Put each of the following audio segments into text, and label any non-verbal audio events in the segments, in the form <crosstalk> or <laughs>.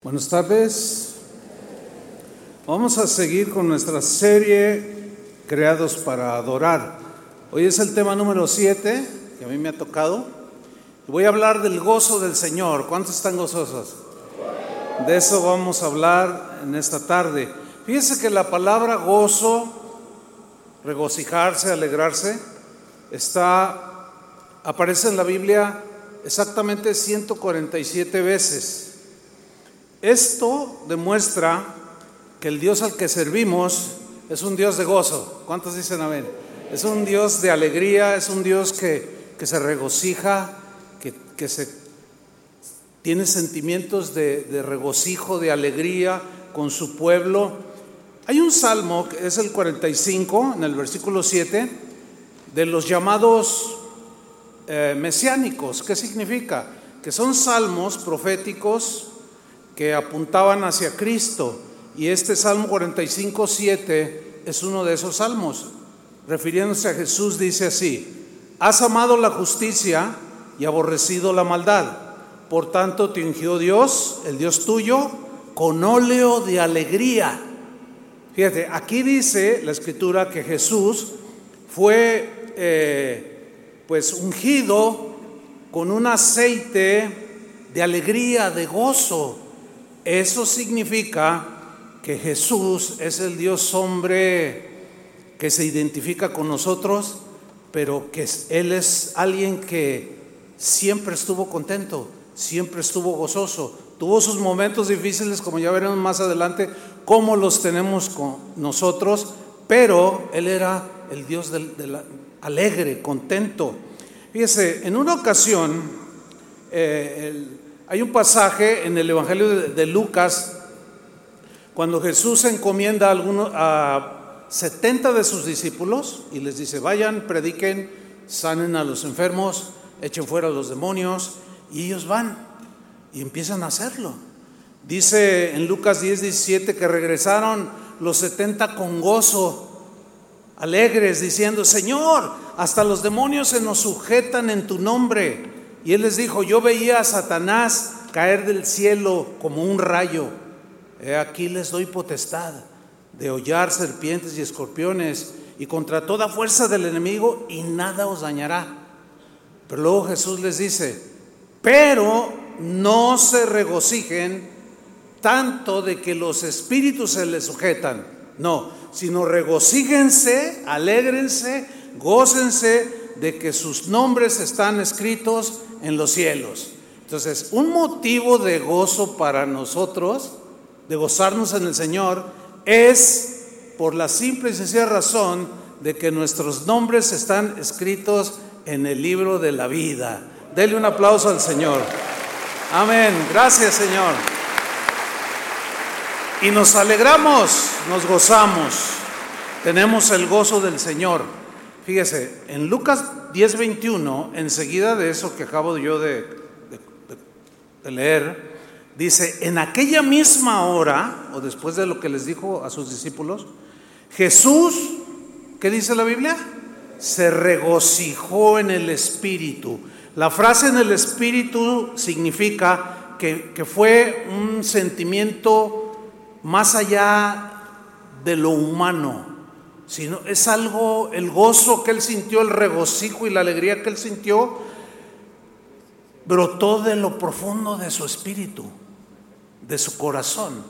Buenas tardes. Vamos a seguir con nuestra serie Creados para Adorar. Hoy es el tema número 7 que a mí me ha tocado. Voy a hablar del gozo del Señor. ¿Cuántos están gozosos? De eso vamos a hablar en esta tarde. Fíjense que la palabra gozo, regocijarse, alegrarse, está aparece en la Biblia exactamente 147 veces. Esto demuestra que el Dios al que servimos es un Dios de gozo. ¿Cuántos dicen amén? Es un Dios de alegría, es un Dios que, que se regocija, que, que, se tiene sentimientos de, de regocijo, de alegría con su pueblo. Hay un salmo, que es el 45, en el versículo 7, de los llamados eh, mesiánicos. ¿Qué significa? Que son salmos proféticos que apuntaban hacia Cristo. Y este Salmo 45, 7 es uno de esos salmos. Refiriéndose a Jesús, dice así, has amado la justicia y aborrecido la maldad. Por tanto, te ungió Dios, el Dios tuyo, con óleo de alegría. Fíjate, aquí dice la escritura que Jesús fue eh, pues ungido con un aceite de alegría, de gozo. Eso significa que Jesús es el Dios hombre que se identifica con nosotros, pero que Él es alguien que siempre estuvo contento, siempre estuvo gozoso. Tuvo sus momentos difíciles, como ya veremos más adelante, cómo los tenemos con nosotros, pero Él era el Dios del, alegre, contento. Fíjese, en una ocasión, eh, hay un pasaje en el Evangelio de, Lucas cuando Jesús encomienda a, algunos, a 70 de sus discípulos y les dice, vayan, prediquen, sanen a los enfermos, echen fuera a los demonios, y ellos van y empiezan a hacerlo. Dice en Lucas 10, 17 que regresaron los 70 con gozo, alegres, diciendo, Señor, hasta los demonios se nos sujetan en tu nombre. Y él les dijo, yo veía a Satanás caer del cielo como un rayo. aquí les doy potestad de hollar serpientes y escorpiones y contra toda fuerza del enemigo y nada os dañará. Pero luego Jesús les dice, pero no se regocijen tanto de que los espíritus se les sujetan. No, sino regocíjense, alégrense, gócense de que sus nombres están escritos en los cielos. Entonces, un motivo de gozo para nosotros, de gozarnos en el Señor, es por la simple y sencilla razón de que nuestros nombres están escritos en el libro de la vida. Dele un aplauso al Señor. Amén. Gracias, Señor. Y nos alegramos, nos gozamos. Tenemos el gozo del Señor. Fíjese, en Lucas 10:21, enseguida de eso que acabo yo de, leer, dice, en aquella misma hora, o después de lo que les dijo a sus discípulos, Jesús, ¿qué dice la Biblia? Se regocijó en el Espíritu. La frase en el Espíritu significa que fue un sentimiento más allá de lo humano sino es algo, el gozo que él sintió, el regocijo y la alegría que él sintió, brotó de lo profundo de su espíritu, de su corazón.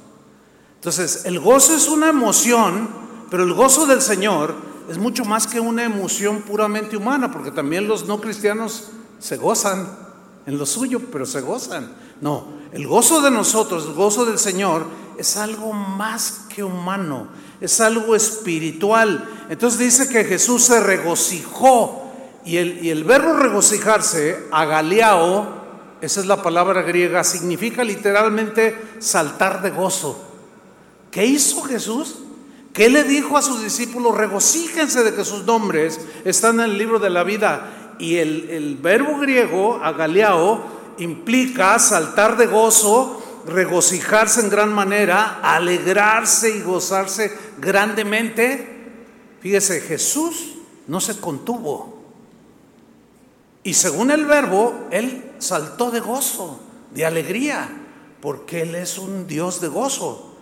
Entonces, el gozo es una emoción, pero el gozo del Señor es mucho más que una emoción puramente humana, porque también los no cristianos se gozan en lo suyo, pero se gozan. No, el gozo de nosotros, el gozo del Señor, es algo más que humano es algo espiritual. Entonces dice que Jesús se regocijó y el, y el verbo regocijarse, agaleao, esa es la palabra griega, significa literalmente saltar de gozo. ¿Qué hizo Jesús? ¿Qué le dijo a sus discípulos? Regocíjense de que sus nombres están en el libro de la vida. Y el, el verbo griego, agaleao, implica saltar de gozo, regocijarse en gran manera, alegrarse y gozarse grandemente. Fíjese, Jesús no se contuvo. Y según el verbo, él saltó de gozo, de alegría. porque Él es un Dios de gozo.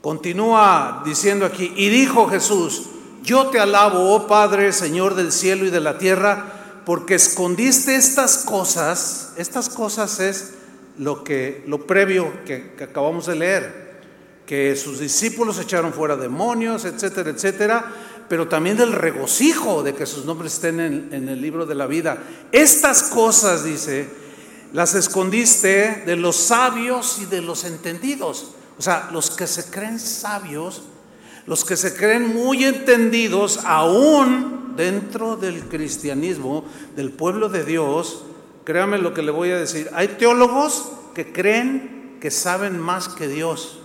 Continúa diciendo aquí, y dijo Jesús, yo te alabo, oh Padre, Señor del cielo y de la tierra, porque escondiste estas cosas, estas cosas es lo que lo previo que, acabamos de leer, que sus discípulos echaron fuera demonios, etcétera, etcétera, pero también del regocijo de que sus nombres estén en, en el libro de la vida. Estas cosas, dice, las escondiste de los sabios y de los entendidos. O sea, los que se creen sabios, los que se creen muy entendidos, aún dentro del cristianismo, del pueblo de Dios, créame lo que le voy a decir, hay teólogos que creen que saben más que Dios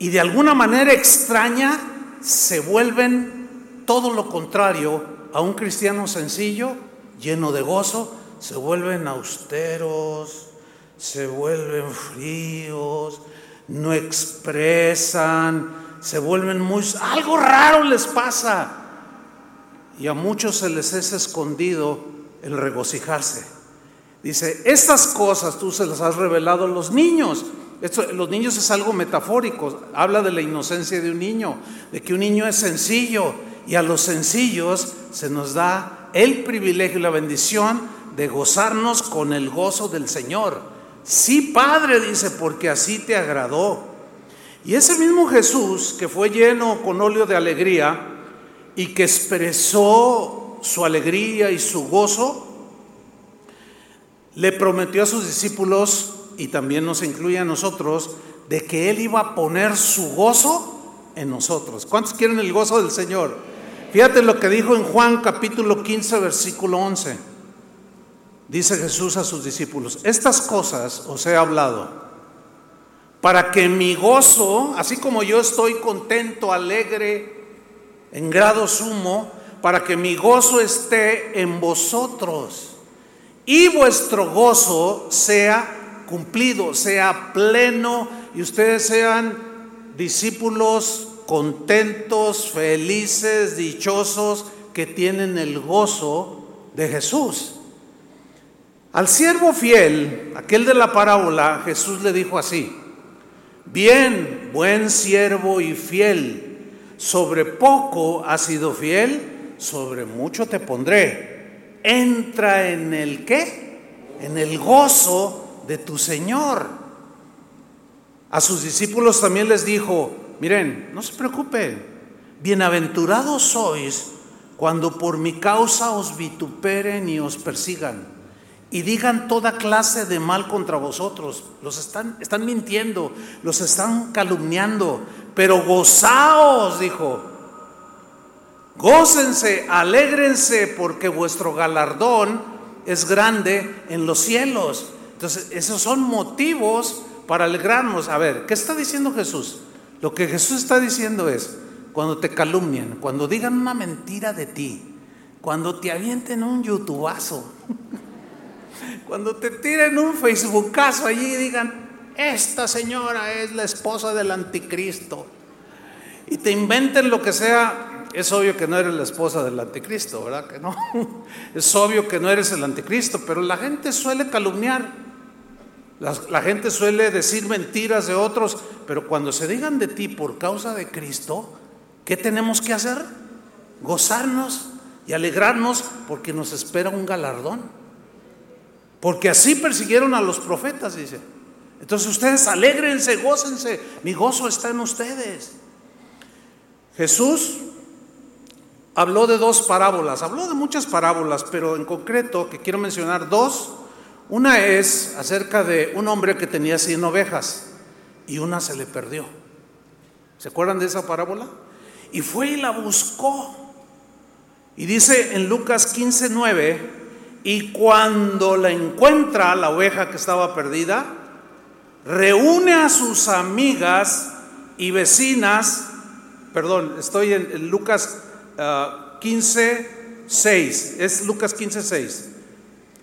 y de alguna manera extraña se vuelven todo lo contrario a un cristiano sencillo, lleno de gozo, se vuelven austeros, se vuelven fríos, no expresan, se vuelven muy... Algo raro les pasa. Y a muchos se les es escondido el regocijarse. Dice, estas cosas tú se las has revelado a los niños. Esto, los niños es algo metafórico, habla de la inocencia de un niño, de que un niño es sencillo y a los sencillos se nos da el privilegio y la bendición de gozarnos con el gozo del Señor. Sí, Padre, dice, porque así te agradó. Y ese mismo Jesús que fue lleno con óleo de alegría y que expresó su alegría y su gozo, le prometió a sus discípulos y también nos incluye a nosotros de que Él iba a poner su gozo en nosotros. ¿Cuántos quieren el gozo del Señor? Fíjate lo que dijo en Juan capítulo 15, versículo 11. Dice Jesús a sus discípulos, estas cosas os he hablado para que mi gozo, así como yo estoy contento, alegre, en grado sumo, para que mi gozo esté en vosotros y vuestro gozo sea cumplido, sea pleno y ustedes sean discípulos contentos, felices, dichosos, que tienen el gozo de Jesús. Al siervo fiel, aquel de la parábola, Jesús le dijo así, bien, buen siervo y fiel, sobre poco has sido fiel, sobre mucho te pondré. Entra en el qué? En el gozo de tu Señor. A sus discípulos también les dijo, miren, no se preocupen, bienaventurados sois cuando por mi causa os vituperen y os persigan y digan toda clase de mal contra vosotros. Los están, están mintiendo, los están calumniando, pero gozaos, dijo. Gócense, alégrense, porque vuestro galardón es grande en los cielos. Entonces, esos son motivos para alegrarnos. A ver, ¿qué está diciendo Jesús? Lo que Jesús está diciendo es, cuando te calumnian, cuando digan una mentira de ti, cuando te avienten un youtubazo, Cuando te tiren un Facebookazo allí y digan, esta señora es la esposa del anticristo, y te inventen lo que sea, es obvio que no eres la esposa del anticristo, ¿verdad? Que no. <laughs> Es obvio que no eres el anticristo, pero la gente suele calumniar. La, la, gente suele decir mentiras de otros, pero cuando se digan de ti por causa de Cristo, ¿qué tenemos que hacer? Gozarnos y alegrarnos porque nos espera un galardón. Porque así persiguieron a los profetas, dice. Entonces ustedes alégrense, gócense. Mi gozo está en ustedes. Jesús habló de dos parábolas, habló de muchas parábolas, pero en concreto que quiero mencionar dos. Una es acerca de un hombre que tenía 100 ovejas y una se le perdió. ¿Se acuerdan de esa parábola? Y fue y la buscó. Y dice en Lucas 15, 9, y cuando la encuentra, la oveja que estaba perdida, reúne a sus amigas y vecinas, perdón, estoy en, Lucas 15, uh, 6, es Lucas 15, 6.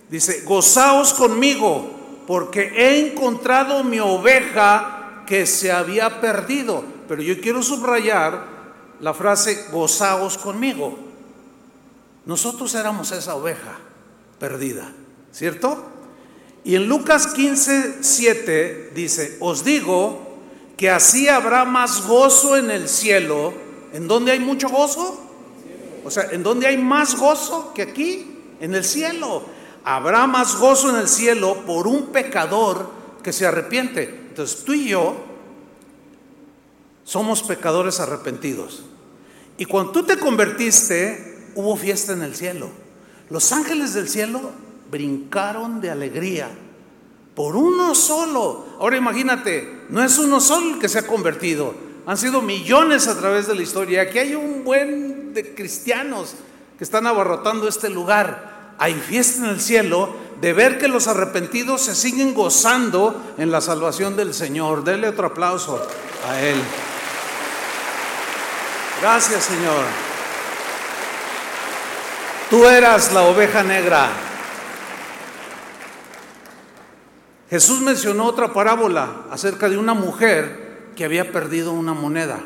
Dice, gozaos conmigo, porque he encontrado mi oveja que se había perdido. Pero yo quiero subrayar la frase, gozaos conmigo. Nosotros éramos esa oveja perdida, ¿cierto? Y en Lucas 15, 7 dice, os digo que así habrá más gozo en el cielo. ¿En donde hay mucho gozo? O sea, ¿en donde hay más gozo que aquí? En el cielo. Habrá más gozo en el cielo por un pecador que se arrepiente. Entonces tú y yo somos pecadores arrepentidos. Y cuando tú te convertiste, hubo fiesta en el cielo. Los ángeles del cielo brincaron de alegría por uno solo. Ahora imagínate, no es uno solo el que se ha convertido, han sido millones a través de la historia. Aquí hay un buen de cristianos que están abarrotando este lugar. Hay fiesta en el cielo de ver que los arrepentidos se siguen gozando en la salvación del Señor. Dele otro aplauso a Él. Gracias, Señor. Tú eras la oveja negra. Jesús mencionó otra parábola acerca de una mujer que había perdido una moneda.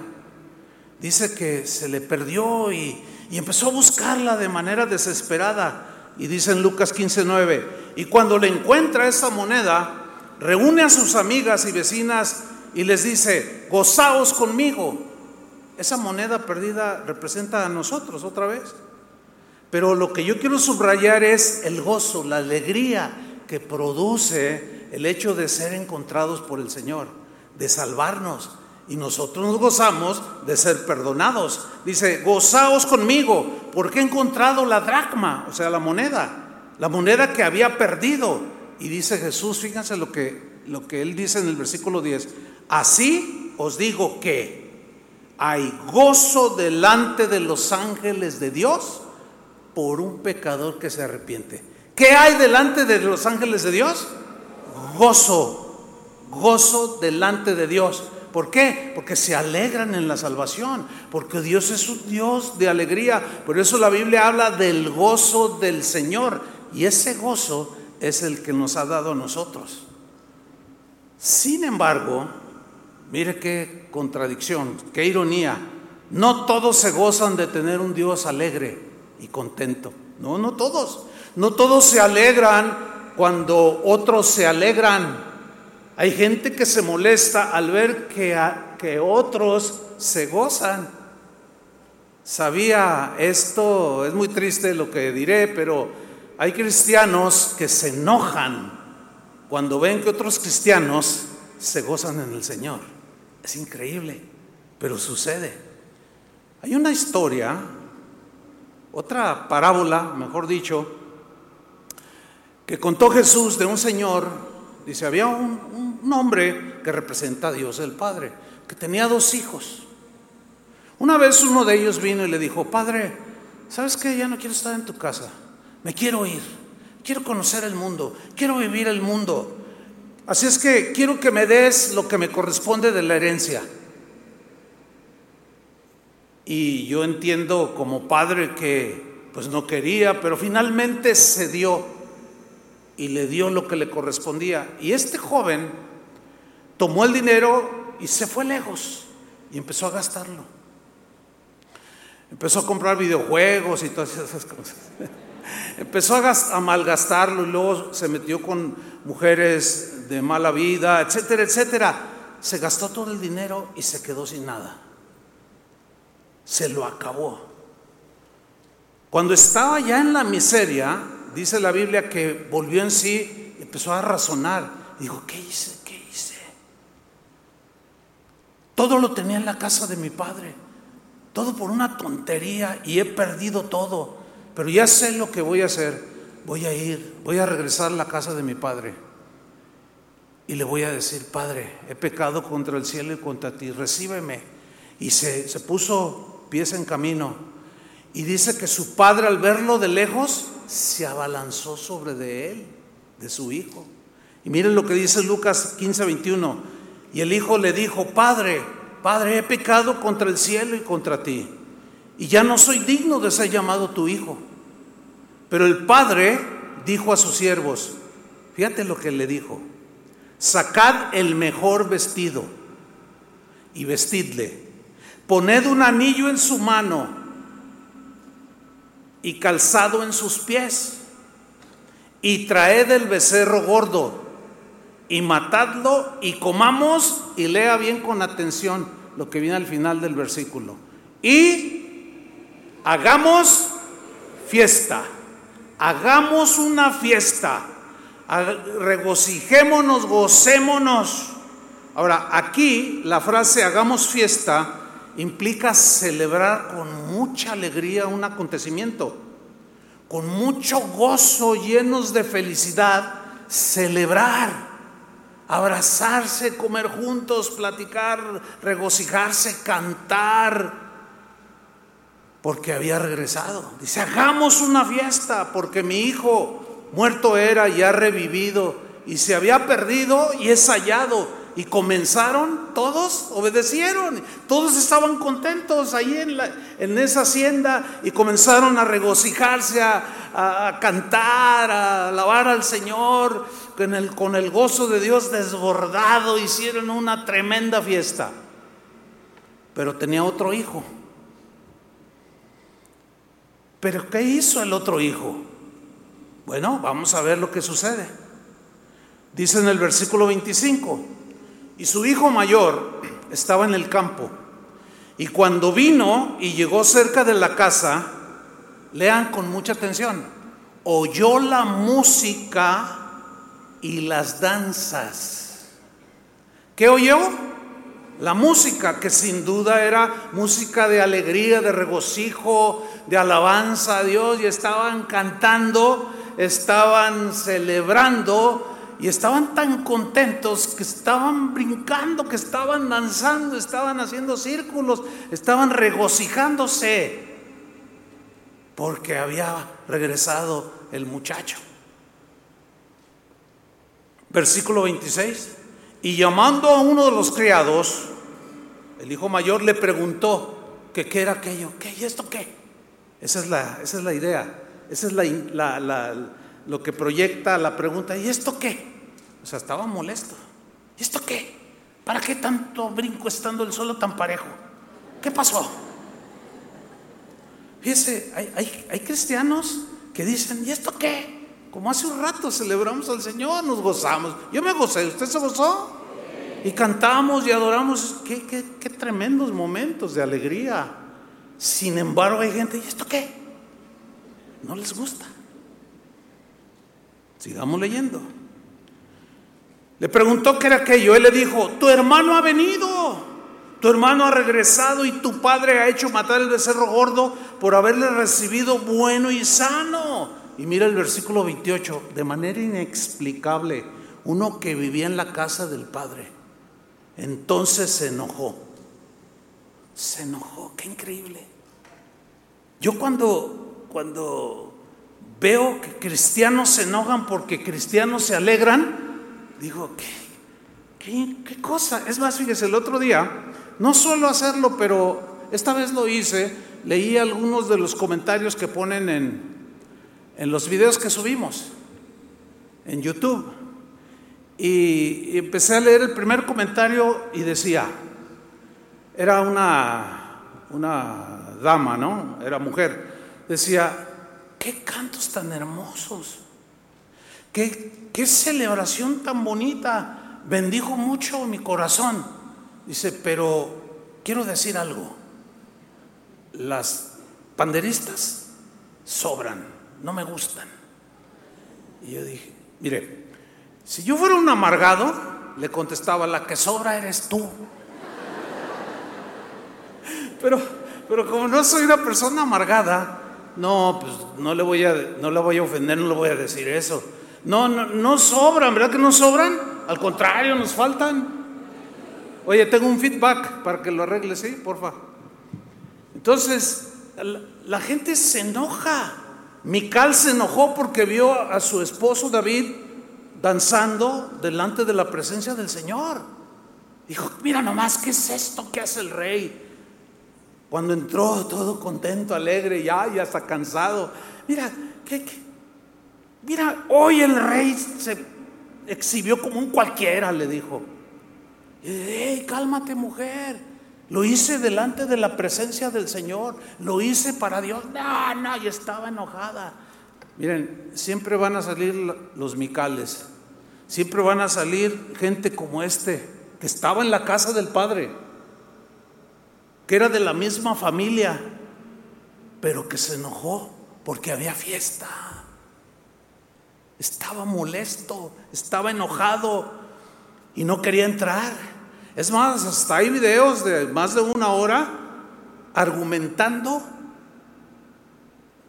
Dice que se le perdió y, empezó a buscarla de manera desesperada. Y dice en Lucas 15:9, y cuando le encuentra esa moneda, reúne a sus amigas y vecinas y les dice, gozaos conmigo. Esa moneda perdida representa a nosotros otra vez. Pero lo que yo quiero subrayar es el gozo, la alegría que produce el hecho de ser encontrados por el Señor, de salvarnos. Y nosotros nos gozamos de ser perdonados. Dice, gozaos conmigo, porque he encontrado la dracma, o sea, la moneda, la moneda que había perdido. Y dice Jesús, fíjense lo que, lo que él dice en el versículo 10, así os digo que hay gozo delante de los ángeles de Dios por un pecador que se arrepiente. ¿Qué hay delante de los ángeles de Dios? Gozo, gozo delante de Dios. ¿Por qué? Porque se alegran en la salvación, porque Dios es un Dios de alegría. Por eso la Biblia habla del gozo del Señor y ese gozo es el que nos ha dado a nosotros. Sin embargo, Mire qué contradicción, qué ironía. No todos se gozan de tener un Dios alegre y contento. No, no todos. No todos se alegran cuando otros se alegran. Hay gente que se molesta al ver que, que otros se gozan. Sabía esto, es muy triste lo que diré, pero hay cristianos que se enojan cuando ven que otros cristianos se gozan en el Señor. Es increíble, pero sucede. Hay una historia, otra parábola, mejor dicho, que contó Jesús de un señor, dice, había un, hombre que representa a Dios el Padre, que tenía dos hijos. Una vez uno de ellos vino y le dijo, Padre, ¿sabes qué? Ya no quiero estar en tu casa, me quiero ir, quiero conocer el mundo, quiero vivir el mundo. Así es que quiero que me des lo que me corresponde de la herencia. Y yo entiendo como padre que pues no quería, pero finalmente se dio y le dio lo que le correspondía. Y este joven tomó el dinero y se fue lejos y empezó a gastarlo. Empezó a comprar videojuegos y todas esas cosas. <laughs> Empezó a, malgastarlo y luego se metió con mujeres de mala vida, etcétera, etcétera. Se gastó todo el dinero y se quedó sin nada. Se lo acabó. Cuando estaba ya en la miseria, dice la Biblia que volvió en sí, empezó a razonar. Dijo, ¿qué hice? ¿Qué hice? Todo lo tenía en la casa de mi padre. Todo por una tontería y he perdido todo pero ya sé lo que voy a hacer. Voy a ir, voy a regresar a la casa de mi padre. Y le voy a decir, Padre, he pecado contra el cielo y contra ti, recíbeme. Y se, se puso pies en camino. Y dice que su padre al verlo de lejos se abalanzó sobre de él, de su hijo. Y miren lo que dice Lucas 15, 21. Y el hijo le dijo, Padre, Padre, he pecado contra el cielo y contra ti. Y ya no soy digno de ser llamado tu hijo. Pero el padre dijo a sus siervos, fíjate lo que le dijo, sacad el mejor vestido y vestidle, poned un anillo en su mano y calzado en sus pies, y traed el becerro gordo y matadlo y comamos y lea bien con atención lo que viene al final del versículo. Y hagamos fiesta, hagamos una fiesta, regocijémonos, gocémonos. Ahora, aquí la frase hagamos fiesta implica celebrar con mucha alegría un acontecimiento, con mucho gozo, llenos de felicidad, celebrar, abrazarse, comer juntos, platicar, regocijarse, cantar, porque había regresado. Dice, hagamos una fiesta, porque mi hijo muerto era y ha revivido, y se había perdido y es hallado. Y comenzaron, todos obedecieron, todos estaban contentos ahí en, esa hacienda y comenzaron a regocijarse, a, cantar, a alabar al Señor, con el, con el gozo de Dios desbordado, hicieron una tremenda fiesta. Pero tenía otro hijo. Pero ¿qué hizo el otro hijo? Bueno, vamos a ver lo que sucede. Dice en el versículo 25. Y su hijo mayor estaba en el campo. Y cuando vino y llegó cerca de la casa, lean con mucha atención, oyó la música y las danzas. ¿Qué oyó? La música, que sin duda era música de alegría, de regocijo, de alabanza a Dios, y estaban cantando, estaban celebrando y estaban tan contentos que estaban brincando, que estaban danzando, estaban haciendo círculos, estaban regocijándose porque había regresado el muchacho. Versículo 26. Y llamando a uno de los criados, el hijo mayor le preguntó que qué era aquello, qué y esto qué. Esa es la, esa es la idea, esa es la, la lo que proyecta la pregunta, ¿y esto qué? Sea, estaba molesto. ¿Y esto qué? ¿Para qué tanto brinco estando el suelo tan parejo? ¿Qué pasó? Fíjese, hay, hay, cristianos que dicen, ¿y esto qué? Como hace un rato celebramos al Señor, nos gozamos. Yo me gocé, ¿usted se gozó? Y cantamos y adoramos. Qué, qué, qué tremendos momentos de alegría. Sin embargo, hay gente, ¿y esto qué? No les gusta. Sigamos leyendo. Le preguntó qué era aquello. Él le dijo, tu hermano ha venido, tu hermano ha regresado y tu padre ha hecho matar el becerro gordo por haberle recibido bueno y sano. Y mira el versículo 28, de manera inexplicable, uno que vivía en la casa del padre, entonces se enojó. Se enojó, qué increíble. Yo cuando, cuando veo que cristianos se enojan porque cristianos se alegran, digo, ¿qué, qué, cosa? Es más, fíjese, el otro día, no suelo hacerlo, pero esta vez lo hice, leí algunos de los comentarios que ponen en, en los videos que subimos en YouTube. Y, y empecé a leer el primer comentario y decía, era una, una dama, ¿no? Era mujer. Decía, qué cantos tan hermosos, qué, celebración tan bonita, bendijo mucho mi corazón. Dice, pero quiero decir algo, las panderistas sobran, no me gustan. Y yo dije, mire, si yo fuera un amargado, le contestaba, la que sobra eres tú. <laughs> Pero, pero como no soy una persona amargada, no, pues no le voy a, no le voy a ofender, no le voy a decir eso. No, no, no sobran, ¿verdad que no sobran? Al contrario, nos faltan. Oye, tengo un feedback para que lo arregle, ¿sí? Porfa. Entonces, la, gente se enoja. Mical se enojó porque vio a su esposo David danzando delante de la presencia del Señor. Dijo, mira nomás, ¿qué es esto que hace el rey? Cuando entró todo contento, alegre, ya, ya está cansado. Mira, ¿qué, mira, hoy el rey se exhibió como un cualquiera, le dijo. ¡Ey, cálmate, mujer! Lo hice delante de la presencia del Señor. Lo hice para Dios. No, no, y estaba enojada. Miren, siempre van a salir los micales, siempre van a salir gente como este, que estaba en la casa del Padre, que era de la misma familia, pero que se enojó porque había fiesta. Estaba molesto, estaba enojado y no quería entrar. Es más, hasta hay videos de más de una hora argumentando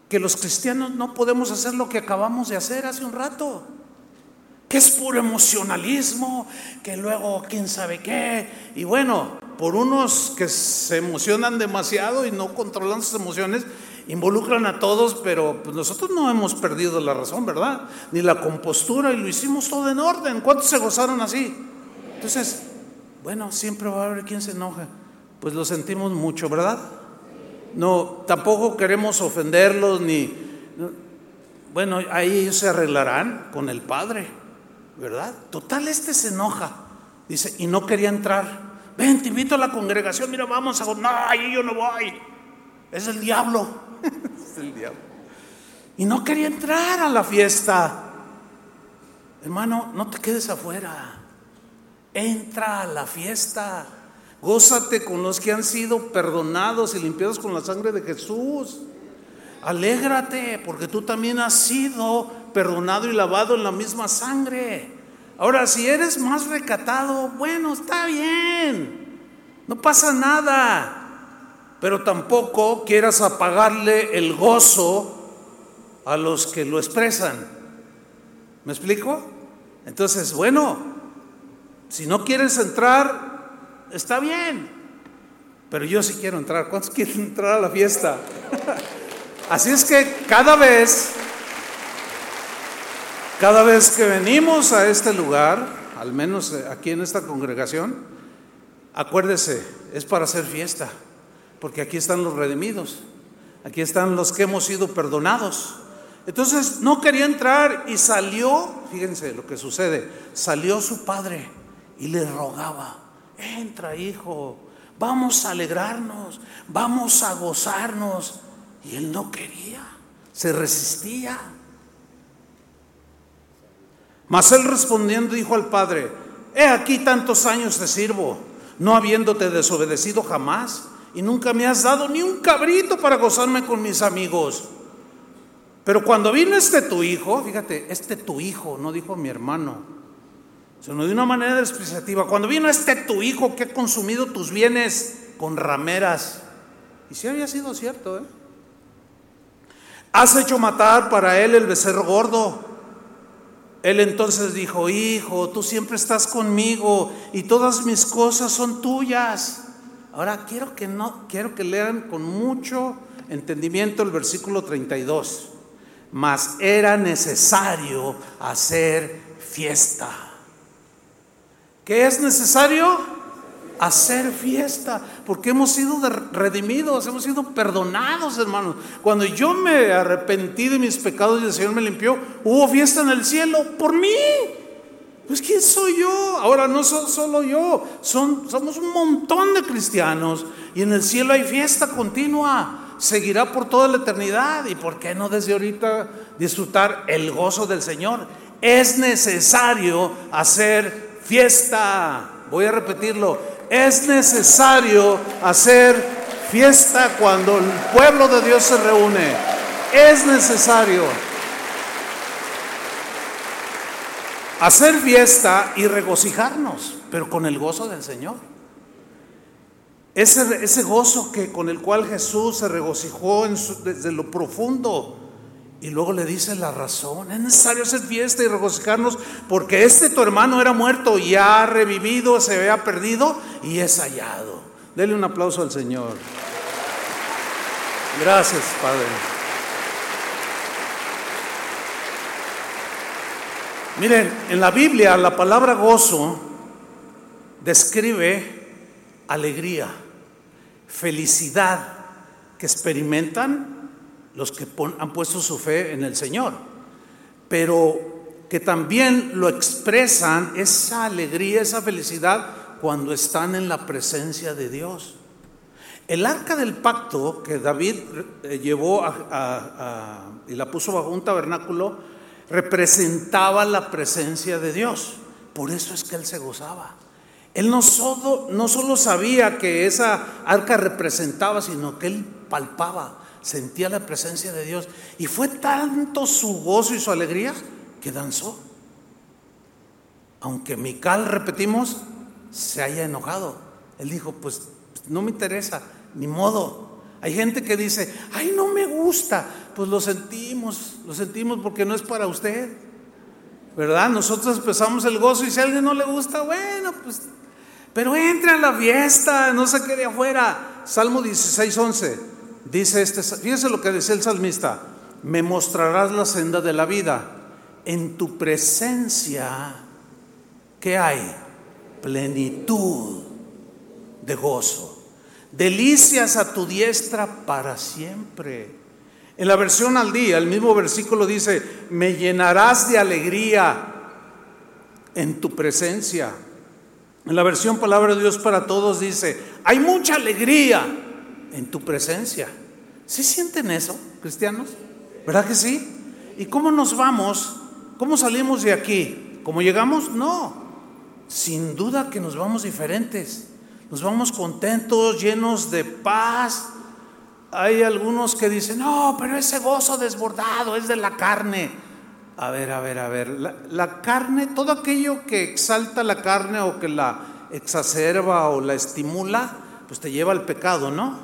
que los cristianos no podemos hacer lo que acabamos de hacer hace un rato, que es puro emocionalismo, que luego quién sabe qué. Y bueno, por unos que se emocionan demasiado y no controlan sus emociones, involucran a todos, pero pues, nosotros no hemos perdido la razón, ¿verdad? Ni la compostura y lo hicimos todo en orden. ¿Cuántos se gozaron así? Entonces, bueno, siempre va a haber quien se enoje. Pues lo sentimos mucho, ¿verdad? No, tampoco queremos ofenderlos ni... Bueno, ahí ellos se arreglarán con el Padre, ¿verdad? Total, este se enoja. Dice, y no quería entrar. Ven, te invito a la congregación, mira, vamos a... No, ahí yo no voy. Es el diablo. <laughs> Y no quería entrar a la fiesta. Hermano, no te quedes afuera. Entra a la fiesta. Gózate con los que han sido perdonados y limpiados con la sangre de Jesús. Alégrate porque tú también has sido perdonado y lavado en la misma sangre. Ahora, si eres más recatado, bueno, está bien. No pasa nada. Pero tampoco quieras apagarle el gozo a los que lo expresan. ¿Me explico? Entonces, bueno, si no quieres entrar, está bien, pero yo sí quiero entrar. ¿Cuántos <laughs> quieren entrar a la fiesta? <laughs> Así es que cada vez, cada vez que venimos a este lugar, al menos aquí en esta congregación, acuérdese, es para hacer fiesta, porque aquí están los redimidos, aquí están los que hemos sido perdonados. Entonces no quería entrar y salió, fíjense lo que sucede, salió su padre y le rogaba, entra hijo, vamos a alegrarnos, vamos a gozarnos. Y él no quería, se resistía. Mas él respondiendo dijo al padre, he aquí tantos años te sirvo, no habiéndote desobedecido jamás, y nunca me has dado ni un cabrito para gozarme con mis amigos. Pero cuando vino este tu hijo, fíjate, este tu hijo, no dijo mi hermano, sino de una manera despreciativa. Cuando vino este tu hijo que ha consumido tus bienes con rameras, y si había sido cierto, ¿eh? Has hecho matar para él el becerro gordo. Él entonces dijo, hijo, tú siempre estás conmigo y todas mis cosas son tuyas. Ahora quiero que no, quiero que lean con mucho entendimiento el versículo 32. Mas era necesario hacer fiesta. ¿Qué es necesario? Hacer fiesta, porque hemos sido redimidos, hemos sido perdonados, hermanos. Cuando yo me arrepentí de mis pecados y el Señor me limpió, hubo fiesta en el cielo por mí. Pues ¿quién soy yo? Ahora no soy solo yo, son, somos un montón de cristianos y en el cielo hay fiesta continua, seguirá por toda la eternidad. ¿Y por qué no desde ahorita disfrutar el gozo del Señor? Es necesario hacer fiesta. Voy a repetirlo. Es necesario hacer fiesta cuando el pueblo de Dios se reúne. Es necesario hacer fiesta y regocijarnos, pero con el gozo del Señor. Ese, ese gozo que con el cual Jesús se regocijó desde lo profundo y luego le dice la razón, es necesario hacer fiesta y regocijarnos porque este tu hermano era muerto y ha revivido, se había perdido y es hallado. Dele un aplauso al Señor. Gracias, Padre. Miren, en la Biblia la palabra gozo describe alegría, felicidad que experimentan los que han puesto su fe en el Señor, pero que también lo expresan esa alegría, esa felicidad cuando están en la presencia de Dios. El arca del pacto que David eh, llevó y la puso bajo un tabernáculo representaba la presencia de Dios. Por eso es que él se gozaba. Él no solo, no solo sabía que esa arca representaba, sino que él palpaba, sentía la presencia de Dios. Y fue tanto su gozo y su alegría que danzó. Aunque Mical, repetimos, se haya enojado. Él dijo, pues no me interesa, ni modo. Hay gente que dice, ay, no me gusta. Pues lo sentimos, lo sentimos porque no es para usted. ¿Verdad? Nosotros empezamos el gozo y si a alguien no le gusta, bueno, pues, pero entra a la fiesta, no se quede afuera. Salmo 16, 11, dice este, fíjense lo que decía el salmista, me mostrarás la senda de la vida. En tu presencia, ¿qué hay? Plenitud de gozo delicias a tu diestra para siempre. En la versión al día, el mismo versículo dice, me llenarás de alegría en tu presencia. En la versión Palabra de Dios para Todos dice, hay mucha alegría en tu presencia. ¿Sí sienten eso, cristianos? ¿Verdad que sí? ¿Y cómo nos vamos? ¿Cómo salimos de aquí? ¿Cómo llegamos? No. Sin duda que nos vamos diferentes. Nos vamos contentos, llenos de paz. Hay algunos que dicen, no, pero ese gozo desbordado es de la carne. A ver, a ver, a ver. La, carne, todo aquello que exalta la carne o que la exacerba o la estimula, pues te lleva al pecado, ¿no?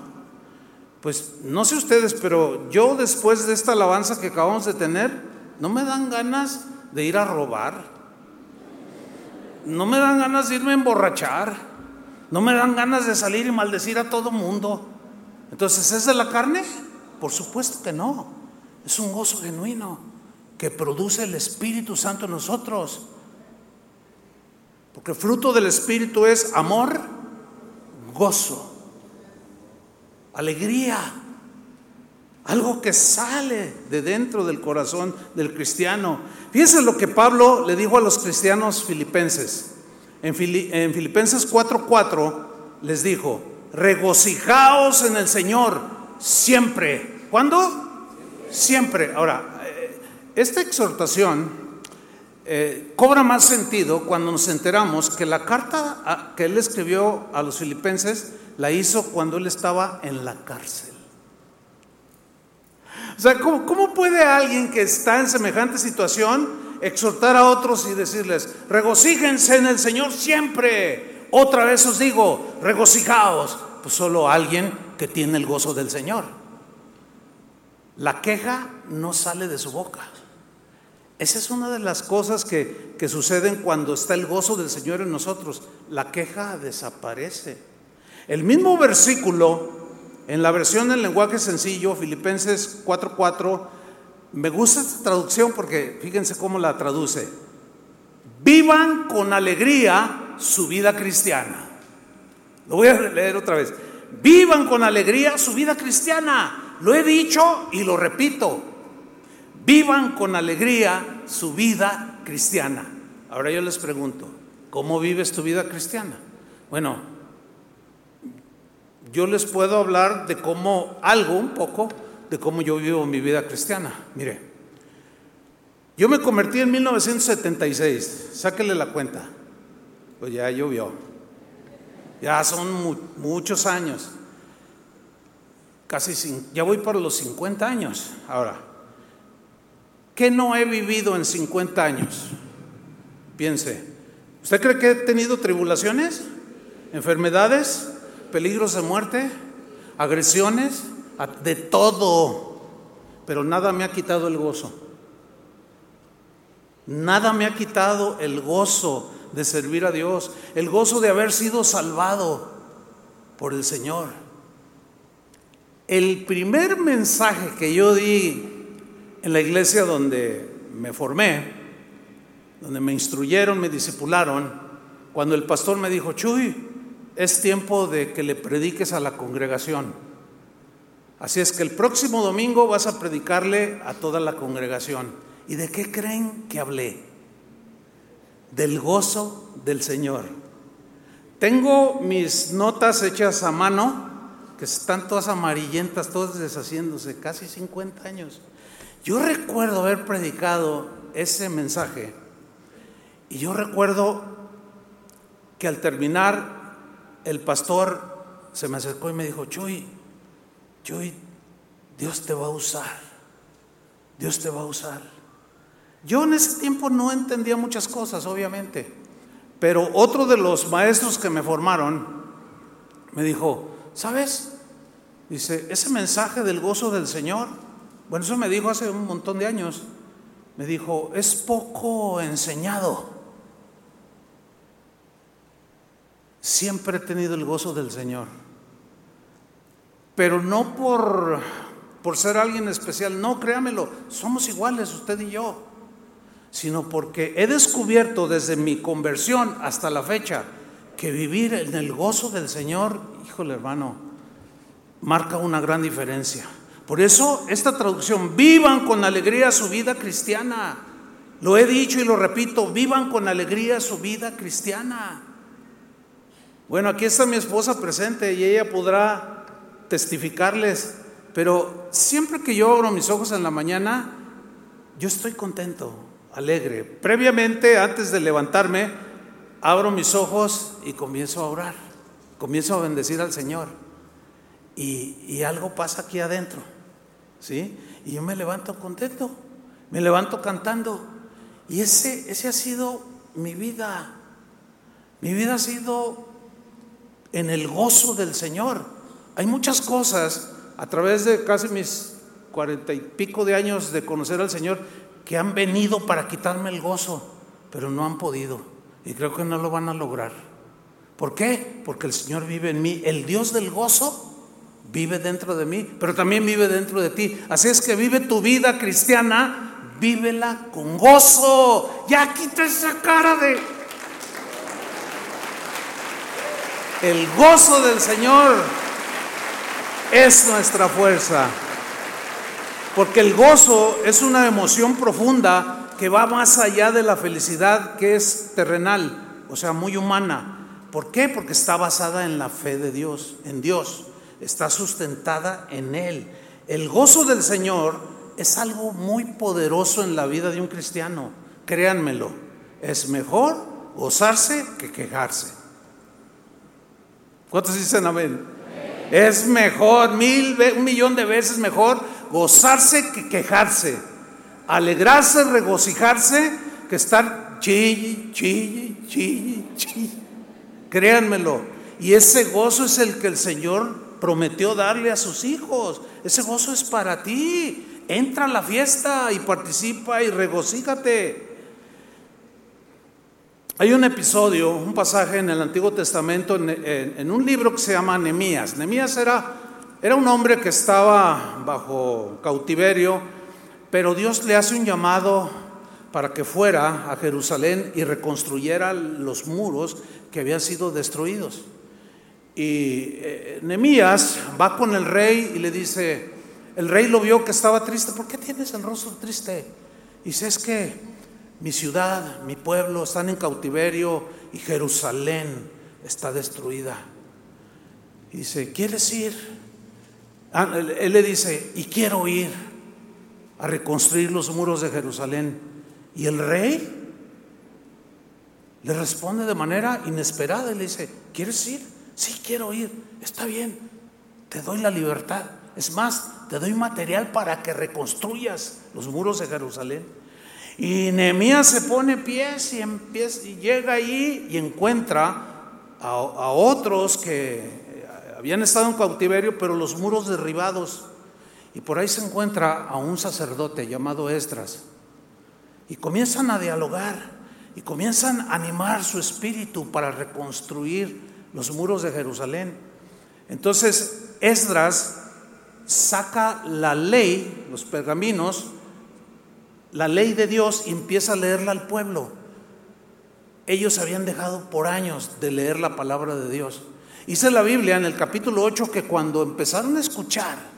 Pues no sé ustedes, pero yo después de esta alabanza que acabamos de tener, no me dan ganas de ir a robar. No me dan ganas de irme a emborrachar. No me dan ganas de salir y maldecir a todo mundo. Entonces, ¿es de la carne? Por supuesto que no. Es un gozo genuino que produce el Espíritu Santo en nosotros. Porque el fruto del Espíritu es amor, gozo, alegría. Algo que sale de dentro del corazón del cristiano. Fíjense lo que Pablo le dijo a los cristianos filipenses. En, Filipenses 4:4 les dijo, regocijaos en el Señor siempre. ¿Cuándo? Siempre. Ahora, eh, esta exhortación eh, cobra más sentido cuando nos enteramos que la carta que él escribió a los filipenses la hizo cuando él estaba en la cárcel. O sea, cómo puede alguien que está en semejante situación exhortar a otros y decirles, regocíjense en el Señor siempre. Otra vez os digo, regocijaos. Pues solo alguien que tiene el gozo del Señor. La queja no sale de su boca. Esa es una de las cosas que, que suceden cuando está el gozo del Señor en nosotros. La queja desaparece. El mismo versículo, en la versión del lenguaje sencillo, Filipenses 4:4, me gusta esta traducción porque fíjense cómo la traduce. Vivan con alegría su vida cristiana. Lo voy a leer otra vez. Vivan con alegría su vida cristiana. Lo he dicho y lo repito. Vivan con alegría su vida cristiana. Ahora yo les pregunto, ¿cómo vives tu vida cristiana? Bueno, yo les puedo hablar de cómo algo, un poco, de cómo yo vivo mi vida cristiana. Mire, yo me convertí en 1976, sáquele la cuenta, pues ya llovió, ya son muchos años, casi, ya voy por los 50 años ahora. ¿Qué no he vivido en 50 años? Piense, ¿usted cree que he tenido tribulaciones, enfermedades, peligros de muerte, agresiones? de todo, pero nada me ha quitado el gozo. Nada me ha quitado el gozo de servir a Dios, el gozo de haber sido salvado por el Señor. El primer mensaje que yo di en la iglesia donde me formé, donde me instruyeron, me discipularon, cuando el pastor me dijo, Chuy, es tiempo de que le prediques a la congregación. Así es que el próximo domingo vas a predicarle a toda la congregación. ¿Y de qué creen que hablé? Del gozo del Señor. Tengo mis notas hechas a mano que están todas amarillentas, todas deshaciéndose, casi 50 años. Yo recuerdo haber predicado ese mensaje y yo recuerdo que al terminar el pastor se me acercó y me dijo, Chuy, Chuy, Dios te va a usar, Dios te va a usar. Yo en ese tiempo no entendía muchas cosas, obviamente, pero otro de los maestros que me formaron me dijo, ¿sabes? Dice, ese mensaje del gozo del Señor, bueno, eso me dijo hace un montón de años, me dijo, es poco enseñado. Siempre he tenido el gozo del Señor, pero no por, por ser alguien especial, no, créamelo, somos iguales usted y yo, sino porque he descubierto desde mi conversión hasta la fecha que vivir en el gozo del Señor, híjole hermano, marca una gran diferencia. Por eso esta traducción, vivan con alegría su vida cristiana. Lo he dicho y lo repito, vivan con alegría su vida cristiana. Bueno, aquí está mi esposa presente y ella podrá testificarles, pero siempre que yo abro mis ojos en la mañana, yo estoy contento, alegre. Previamente, antes de levantarme, abro mis ojos y comienzo a orar, comienzo a bendecir al Señor. Y, algo pasa aquí adentro, ¿sí? Y yo me levanto contento, me levanto cantando. Y ese, ese ha sido mi vida. Mi vida ha sido en el gozo del Señor. Hay muchas cosas a través de casi mis cuarenta y pico de años de conocer al Señor que han venido para quitarme el gozo, pero no han podido. Y creo que no lo van a lograr. ¿Por qué? Porque el Señor vive en mí. El Dios del gozo vive dentro de mí, pero también vive dentro de ti. Así es que vive tu vida cristiana, vívela con gozo. Ya quita esa cara de... El gozo del Señor es nuestra fuerza. Porque el gozo es una emoción profunda que va más allá de la felicidad que es terrenal, o sea, muy humana. ¿Por qué? Porque está basada en la fe de Dios, en Dios, está sustentada en Él. El gozo del Señor es algo muy poderoso en la vida de un cristiano, créanmelo. Es mejor gozarse que quejarse. ¿Cuántos dicen amén? Es mejor, mil, un millón de veces mejor gozarse que quejarse alegrarse, regocijarse, que estar chille, chille, chille, chille. Créanmelo. Y ese gozo es el que el Señor prometió darle a sus hijos. Ese gozo es para ti. Entra a la fiesta y participa y regocíjate. Hay un episodio, un pasaje en el Antiguo Testamento, en, un libro que se llama Nemías. Nemías era, era un hombre que estaba bajo cautiverio pero Dios le hace un llamado para que fuera a Jerusalén y reconstruyera los muros que habían sido destruidos. Y eh, Nemías va con el rey y le dice, el rey lo vio que estaba triste, ¿por qué tienes el rostro triste? Y dice, es que mi ciudad, mi pueblo están en cautiverio y Jerusalén está destruida. Y dice, ¿quieres ir? Ah, él le dice, y quiero ir a reconstruir los muros de Jerusalén. Y el rey le responde de manera inesperada y le dice, ¿quieres ir? Sí, quiero ir. Está bien, te doy la libertad. Es más, te doy material para que reconstruyas los muros de Jerusalén. Y Nehemías se pone pies y, empieza, y llega ahí y encuentra a, a otros que habían estado en cautiverio, pero los muros derribados. Y por ahí se encuentra a un sacerdote llamado Esdras. Y comienzan a dialogar y comienzan a animar su espíritu para reconstruir los muros de Jerusalén. Entonces Esdras saca la ley, los pergaminos, la ley de Dios y empieza a leerla al pueblo. Ellos habían dejado por años de leer la palabra de Dios. Dice la Biblia en el capítulo 8 que cuando empezaron a escuchar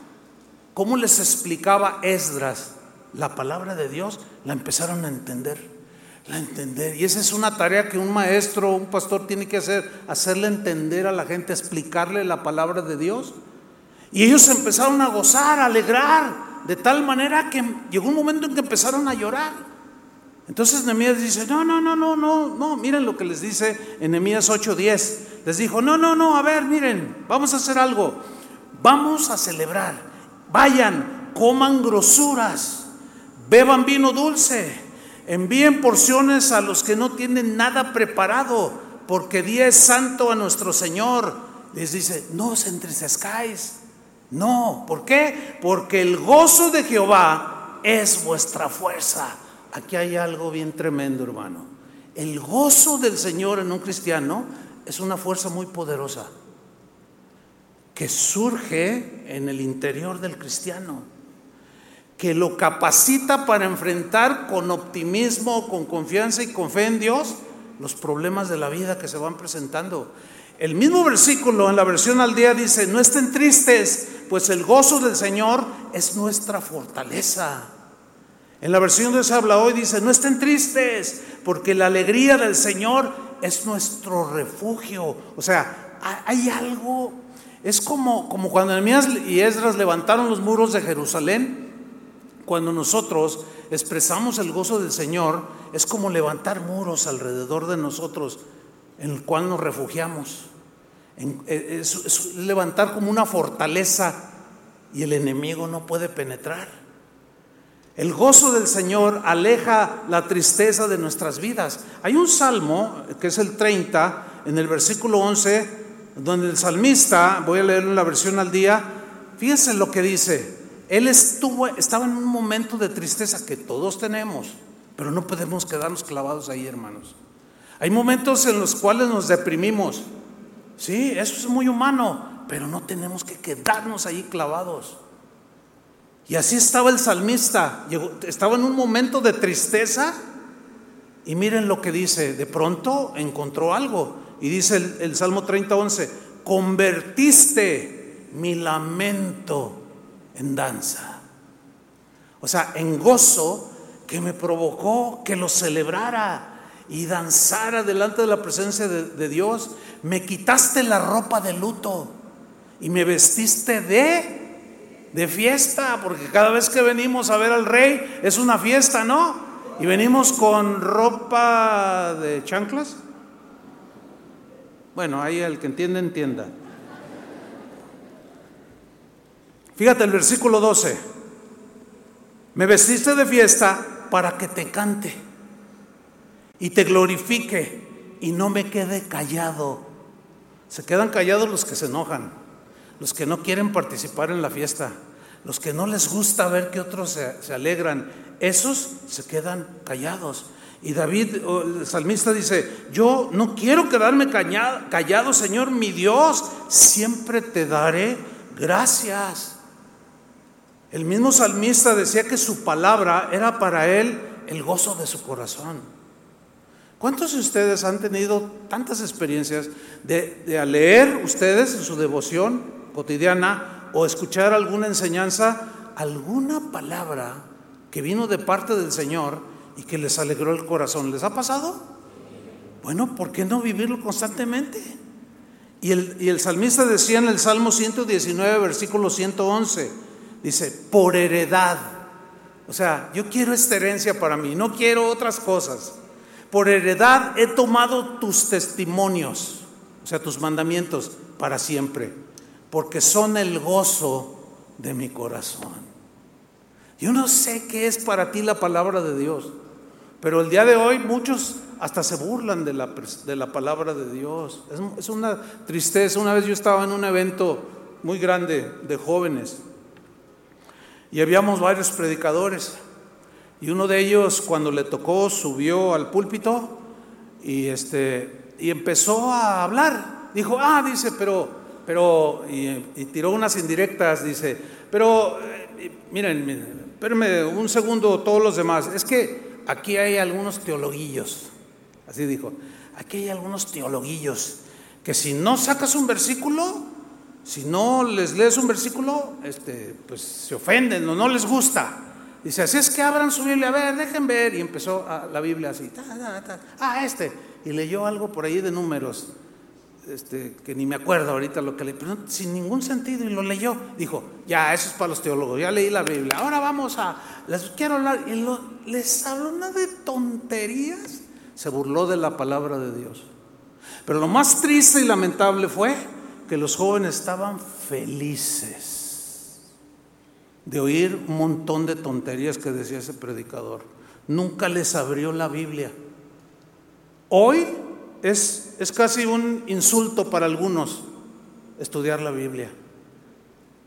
¿Cómo les explicaba Esdras la palabra de Dios? La empezaron a entender, la entender. Y esa es una tarea que un maestro, un pastor tiene que hacer, hacerle entender a la gente, explicarle la palabra de Dios. Y ellos empezaron a gozar, a alegrar, de tal manera que llegó un momento en que empezaron a llorar. Entonces Nehemías dice, no, no, no, no, no, no, miren lo que les dice en Nehemías 8:10. Les dijo, no, no, no, a ver, miren, vamos a hacer algo. Vamos a celebrar. Vayan, coman grosuras, beban vino dulce, envíen porciones a los que no tienen nada preparado, porque día es santo a nuestro Señor. Les dice, no os entristezcáis. No, ¿por qué? Porque el gozo de Jehová es vuestra fuerza. Aquí hay algo bien tremendo, hermano. El gozo del Señor en un cristiano es una fuerza muy poderosa que surge en el interior del cristiano, que lo capacita para enfrentar con optimismo, con confianza y con fe en Dios los problemas de la vida que se van presentando. El mismo versículo en la versión al día dice, no estén tristes, pues el gozo del Señor es nuestra fortaleza. En la versión de habla hoy dice, no estén tristes, porque la alegría del Señor es nuestro refugio. O sea, hay algo, es como, como cuando Nehemías y Esdras levantaron los muros de Jerusalén, cuando nosotros expresamos el gozo del Señor, es como levantar muros alrededor de nosotros en el cual nos refugiamos. E, es levantar como una fortaleza y el enemigo no puede penetrar. El gozo del Señor aleja la tristeza de nuestras vidas. Hay un salmo, que es el 30, en el versículo 11, donde el salmista, voy a leer en la versión al día, fíjense lo que dice. Él estuvo, estaba en un momento de tristeza que todos tenemos, pero no podemos quedarnos clavados ahí, hermanos. Hay momentos en los cuales nos deprimimos. Sí, eso es muy humano, pero no tenemos que quedarnos ahí clavados. Y así estaba el salmista, estaba en un momento de tristeza y miren lo que dice, de pronto encontró algo y dice el, Salmo 30, 11, convertiste mi lamento en danza. O sea, en gozo que me provocó que lo celebrara y danzara delante de la presencia de, de Dios. Me quitaste la ropa de luto y me vestiste de de fiesta, porque cada vez que venimos a ver al rey es una fiesta, ¿no? Y venimos con ropa de chanclas. Bueno, ahí el que entiende, entienda. Fíjate el versículo 12. Me vestiste de fiesta para que te cante y te glorifique y no me quede callado. Se quedan callados los que se enojan los que no quieren participar en la fiesta, los que no les gusta ver que otros se, alegran, esos se quedan callados. Y David, el salmista dice, yo no quiero quedarme callado, Señor mi Dios, siempre te daré gracias. El mismo salmista decía que su palabra era para él el gozo de su corazón. ¿Cuántos de ustedes han tenido tantas experiencias de, de leer ustedes en su devoción cotidiana o escuchar alguna enseñanza, alguna palabra que vino de parte del Señor y que les alegró el corazón. ¿Les ha pasado? Bueno, ¿por qué no vivirlo constantemente? Y el, y el salmista decía en el Salmo 119, versículo 111, dice, por heredad. O sea, yo quiero esta herencia para mí, no quiero otras cosas. Por heredad he tomado tus testimonios, o sea, tus mandamientos para siempre porque son el gozo de mi corazón. Yo no sé qué es para ti la palabra de Dios, pero el día de hoy muchos hasta se burlan de la, de la palabra de Dios. Es, una tristeza. Una vez yo estaba en un evento muy grande de jóvenes y habíamos varios predicadores y uno de ellos cuando le tocó subió al púlpito y, este, y empezó a hablar. Dijo, ah, dice, pero pero, y, tiró unas indirectas, dice, pero, eh, miren, miren, espérenme un segundo todos los demás, es que aquí hay algunos teologuillos, así dijo, aquí hay algunos teologuillos, que si no sacas un versículo, si no les lees un versículo, este, pues se ofenden o no les gusta. Dice, así es que abran su Biblia, a ver, dejen ver. Y empezó a, la Biblia así, ah, este. Y leyó algo por ahí de números este, que ni me acuerdo ahorita lo que le pero sin ningún sentido y lo leyó. Dijo, ya, eso es para los teólogos, ya leí la Biblia, ahora vamos a, les quiero hablar. Y les habló una de tonterías, se burló de la palabra de Dios. Pero lo más triste y lamentable fue que los jóvenes estaban felices de oír un montón de tonterías que decía ese predicador. Nunca les abrió la Biblia. Hoy es, es casi un insulto para algunos estudiar la Biblia.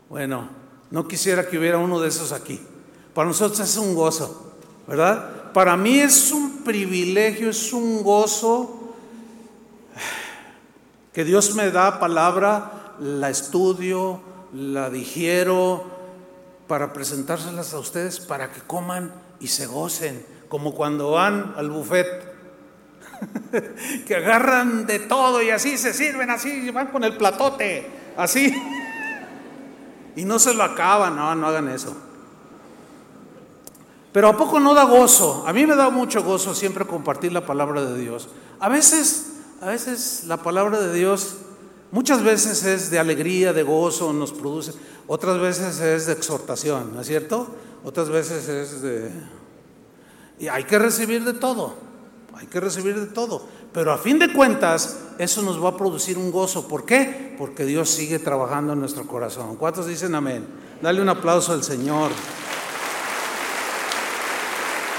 Bueno, no quisiera que hubiera uno de esos aquí. Para nosotros es un gozo, ¿verdad? Para mí es un privilegio, es un gozo que Dios me da palabra, la estudio, la digiero para presentárselas a ustedes para que coman y se gocen, como cuando van al buffet <laughs> que agarran de todo y así se sirven, así van con el platote, así. <laughs> Y no se lo acaban, no, no hagan eso. Pero ¿a poco no da gozo? A mí me da mucho gozo siempre compartir la palabra de Dios. A veces, a veces la palabra de Dios, muchas veces es de alegría, de gozo, nos produce. Otras veces es de exhortación, ¿no es cierto? Otras veces es de... Y hay que recibir de todo. Hay que recibir de todo. Pero a fin de cuentas, eso nos va a producir un gozo. ¿Por qué? Porque Dios sigue trabajando en nuestro corazón. ¿Cuántos dicen amén? Dale un aplauso al Señor.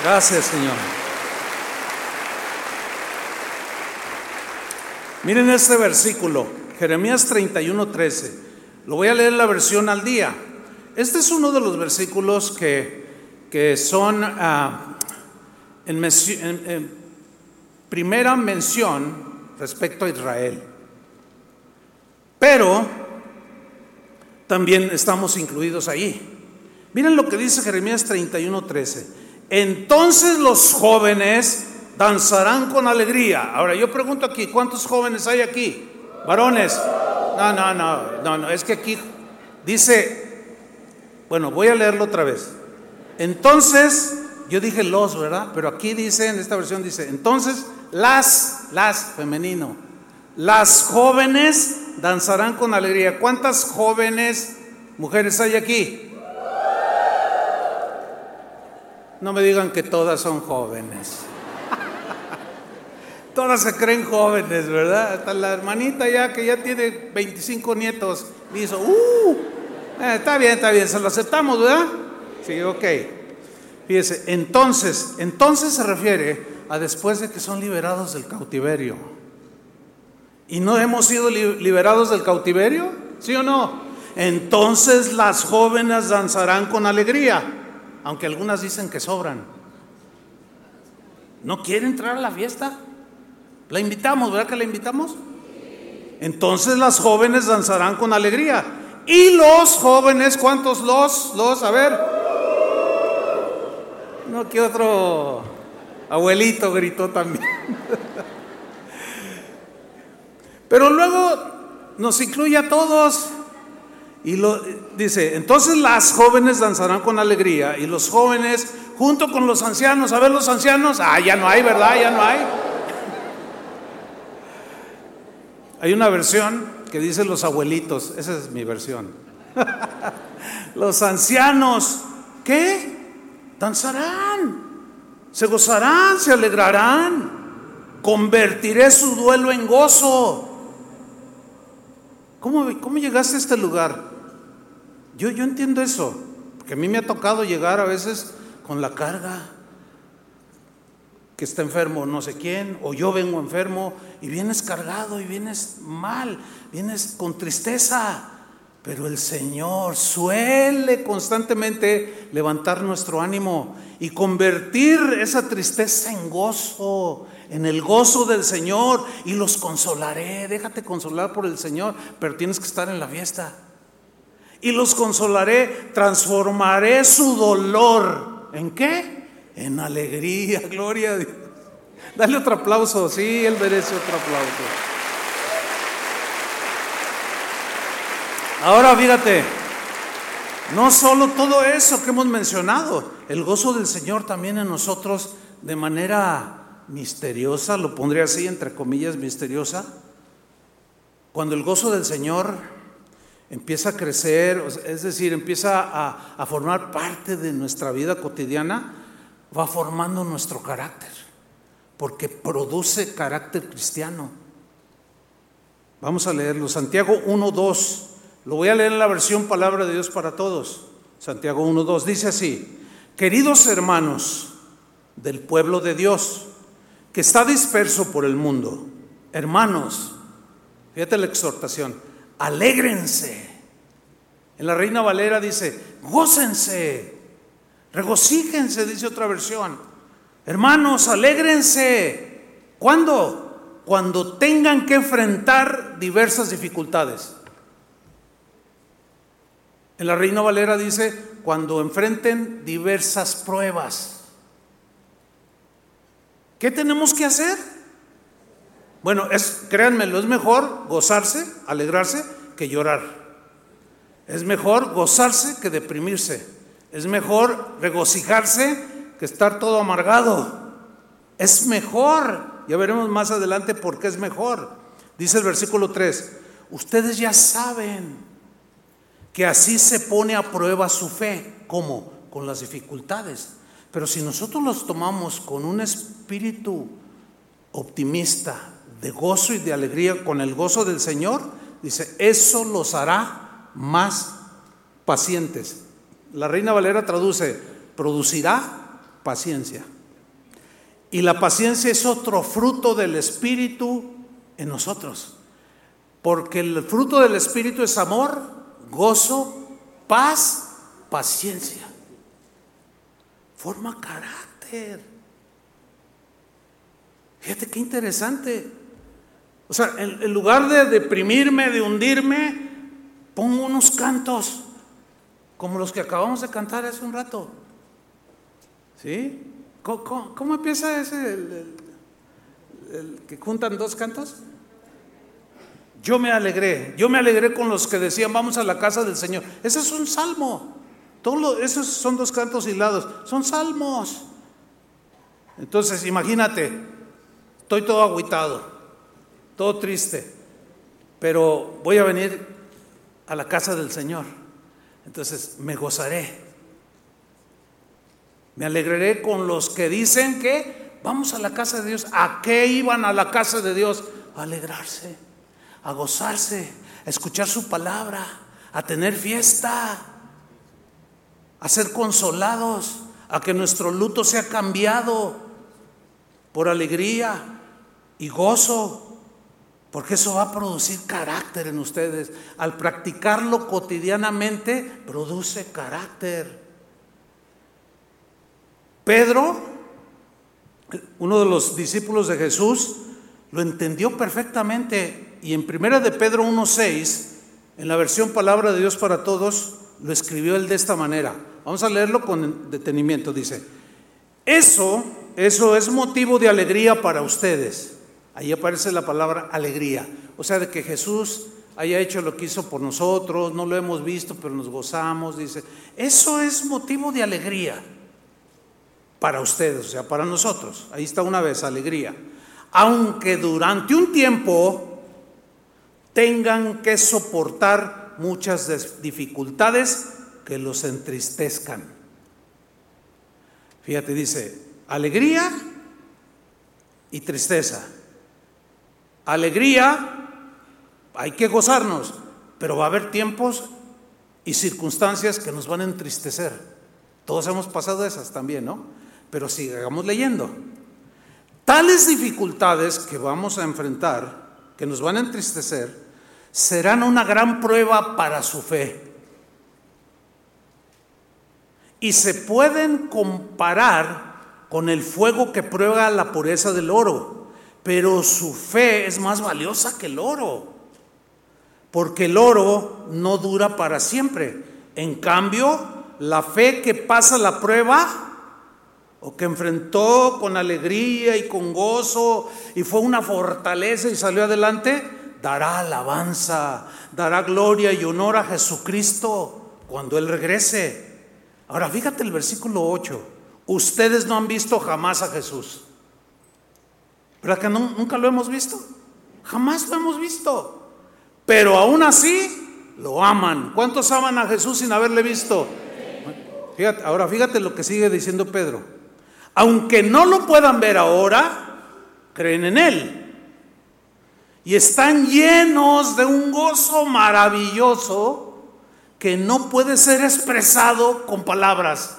Gracias, Señor. Miren este versículo, Jeremías 31, 13. Lo voy a leer la versión al día. Este es uno de los versículos que, que son ah, en, en primera mención respecto a Israel. Pero también estamos incluidos ahí. Miren lo que dice Jeremías 31:13. Entonces los jóvenes danzarán con alegría. Ahora yo pregunto aquí, ¿cuántos jóvenes hay aquí? Varones. No, no, no, no, no, es que aquí dice, bueno, voy a leerlo otra vez. Entonces, yo dije los, ¿verdad? Pero aquí dice, en esta versión dice, entonces las, las, femenino. Las jóvenes danzarán con alegría. ¿Cuántas jóvenes mujeres hay aquí? No me digan que todas son jóvenes. <laughs> todas se creen jóvenes, ¿verdad? Hasta la hermanita ya que ya tiene 25 nietos, dice, ¡uh! Eh, está bien, está bien, se lo aceptamos, ¿verdad? Sí, ok. Fíjese, entonces, entonces se refiere a después de que son liberados del cautiverio. ¿Y no hemos sido liberados del cautiverio? ¿Sí o no? Entonces las jóvenes danzarán con alegría, aunque algunas dicen que sobran. ¿No quiere entrar a la fiesta? La invitamos, ¿verdad que la invitamos? Entonces las jóvenes danzarán con alegría. Y los jóvenes, ¿cuántos los? Los, a ver. No, que otro Abuelito gritó también. Pero luego nos incluye a todos. Y lo, dice, entonces las jóvenes danzarán con alegría y los jóvenes junto con los ancianos, a ver los ancianos, ah, ya no hay, ¿verdad? Ya no hay. Hay una versión que dice los abuelitos, esa es mi versión. <laughs> los ancianos, ¿qué? Danzarán se gozarán, se alegrarán. Convertiré su duelo en gozo. ¿Cómo, cómo llegaste a este lugar? Yo, yo entiendo eso, porque a mí me ha tocado llegar a veces con la carga que está enfermo no sé quién, o yo vengo enfermo y vienes cargado y vienes mal, vienes con tristeza. Pero el Señor suele constantemente levantar nuestro ánimo y convertir esa tristeza en gozo, en el gozo del Señor y los consolaré. Déjate consolar por el Señor, pero tienes que estar en la fiesta. Y los consolaré, transformaré su dolor. ¿En qué? En alegría, <laughs> gloria a Dios. Dale otro aplauso, sí, él merece otro aplauso. Ahora fíjate, no solo todo eso que hemos mencionado, el gozo del Señor también en nosotros de manera misteriosa, lo pondría así entre comillas misteriosa, Cuando el gozo del Señor empieza a crecer, es decir, empieza a, a formar parte de nuestra vida cotidiana, va formando nuestro carácter, porque produce carácter cristiano. Vamos a leerlo. Santiago 1.2. Lo voy a leer en la versión Palabra de Dios para Todos. Santiago 1.2. Dice así. Queridos hermanos del pueblo de Dios, que está disperso por el mundo, hermanos, fíjate la exhortación, alégrense. En la Reina Valera dice, gócense, regocíjense, dice otra versión. Hermanos, alégrense. ¿Cuándo? Cuando tengan que enfrentar diversas dificultades. En la Reina Valera dice, cuando enfrenten diversas pruebas. ¿Qué tenemos que hacer? Bueno, es, créanmelo, es mejor gozarse, alegrarse, que llorar. Es mejor gozarse que deprimirse. Es mejor regocijarse que estar todo amargado. Es mejor. Ya veremos más adelante por qué es mejor. Dice el versículo 3, ustedes ya saben que así se pone a prueba su fe. ¿Cómo? Con las dificultades. Pero si nosotros los tomamos con un espíritu optimista, de gozo y de alegría, con el gozo del Señor, dice, eso los hará más pacientes. La Reina Valera traduce, producirá paciencia. Y la paciencia es otro fruto del Espíritu en nosotros. Porque el fruto del Espíritu es amor, gozo, paz, paciencia. Forma carácter. Fíjate qué interesante. O sea, en, lugar de deprimirme, de hundirme, pongo unos cantos como los que acabamos de cantar hace un rato. ¿Sí? ¿Cómo, empieza ese, el que juntan dos cantos? Yo me alegré, yo me alegré con los que decían, vamos a la casa del Señor. Ese es un salmo. Esos son dos cantos hilados, son salmos. Entonces, imagínate, estoy todo agüitado, todo triste, pero voy a venir a la casa del Señor. Entonces, me gozaré. Me alegraré con los que dicen que vamos a la casa de Dios. ¿A qué iban a la casa de Dios? A alegrarse a gozarse, a escuchar su palabra, a tener fiesta, a ser consolados, a que nuestro luto sea cambiado por alegría y gozo, porque eso va a producir carácter en ustedes. Al practicarlo cotidianamente, produce carácter. Pedro, uno de los discípulos de Jesús, lo entendió perfectamente y en primera de Pedro 1.6, en la versión Palabra de Dios para Todos, lo escribió él de esta manera. Vamos a leerlo con detenimiento. Dice, eso, eso es motivo de alegría para ustedes. Ahí aparece la palabra alegría. O sea, de que Jesús haya hecho lo que hizo por nosotros, no lo hemos visto, pero nos gozamos. Dice, eso es motivo de alegría para ustedes, o sea, para nosotros. Ahí está una vez, alegría. Aunque durante un tiempo tengan que soportar muchas dificultades que los entristezcan. Fíjate, dice, alegría y tristeza. Alegría, hay que gozarnos, pero va a haber tiempos y circunstancias que nos van a entristecer. Todos hemos pasado esas también, ¿no? Pero sigamos leyendo. Tales dificultades que vamos a enfrentar, que nos van a entristecer, serán una gran prueba para su fe. Y se pueden comparar con el fuego que prueba la pureza del oro, pero su fe es más valiosa que el oro, porque el oro no dura para siempre. En cambio, la fe que pasa la prueba o que enfrentó con alegría y con gozo y fue una fortaleza y salió adelante, dará alabanza, dará gloria y honor a Jesucristo cuando Él regrese. Ahora fíjate el versículo 8. Ustedes no han visto jamás a Jesús. ¿Verdad que nunca lo hemos visto? Jamás lo hemos visto. pero aún así lo aman. ¿Cuántos aman a Jesús sin haberle visto? Fíjate, ahora fíjate lo que sigue diciendo Pedro. Aunque no lo puedan ver ahora, creen en Él. Y están llenos de un gozo maravilloso que no puede ser expresado con palabras.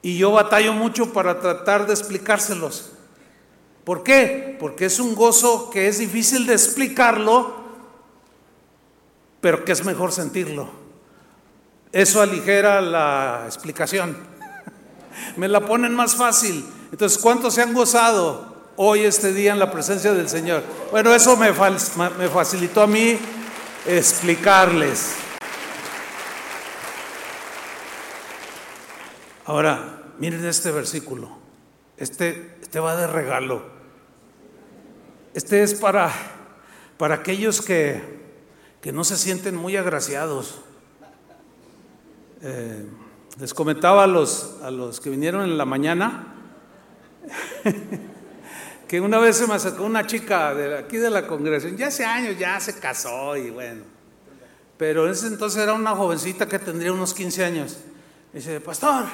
Y yo batallo mucho para tratar de explicárselos. ¿Por qué? Porque es un gozo que es difícil de explicarlo, pero que es mejor sentirlo. Eso aligera la explicación. <laughs> Me la ponen más fácil. Entonces, ¿cuántos se han gozado hoy, este día, en la presencia del Señor? Bueno, eso me, facilitó a mí explicarles. Ahora, miren este versículo. Este, este va de regalo. Este es para, para aquellos que, que no se sienten muy agraciados. Eh, les comentaba a los, a los que vinieron en la mañana <laughs> que una vez se me acercó una chica de aquí de la congregación, ya hace años ya se casó y bueno, pero en ese entonces era una jovencita que tendría unos 15 años. dice, pastor,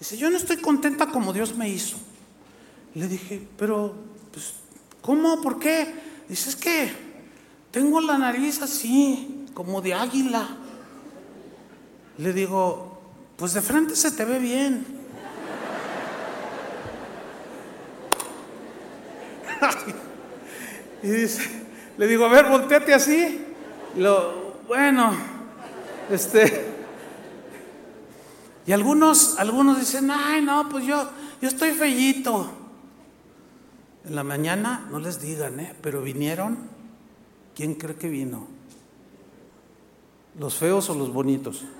dice, yo no estoy contenta como Dios me hizo. Le dije, pero pues, ¿Cómo? ¿Por qué? Dice, es que tengo la nariz así, como de águila. Le digo, pues de frente se te ve bien. <laughs> y dice, le digo, a ver, volteate así. Lo, bueno, este. Y algunos, algunos dicen, ay, no, pues yo, yo estoy fellito. En la mañana no les digan, ¿eh? pero vinieron. ¿Quién cree que vino? ¿Los feos o los bonitos? <laughs>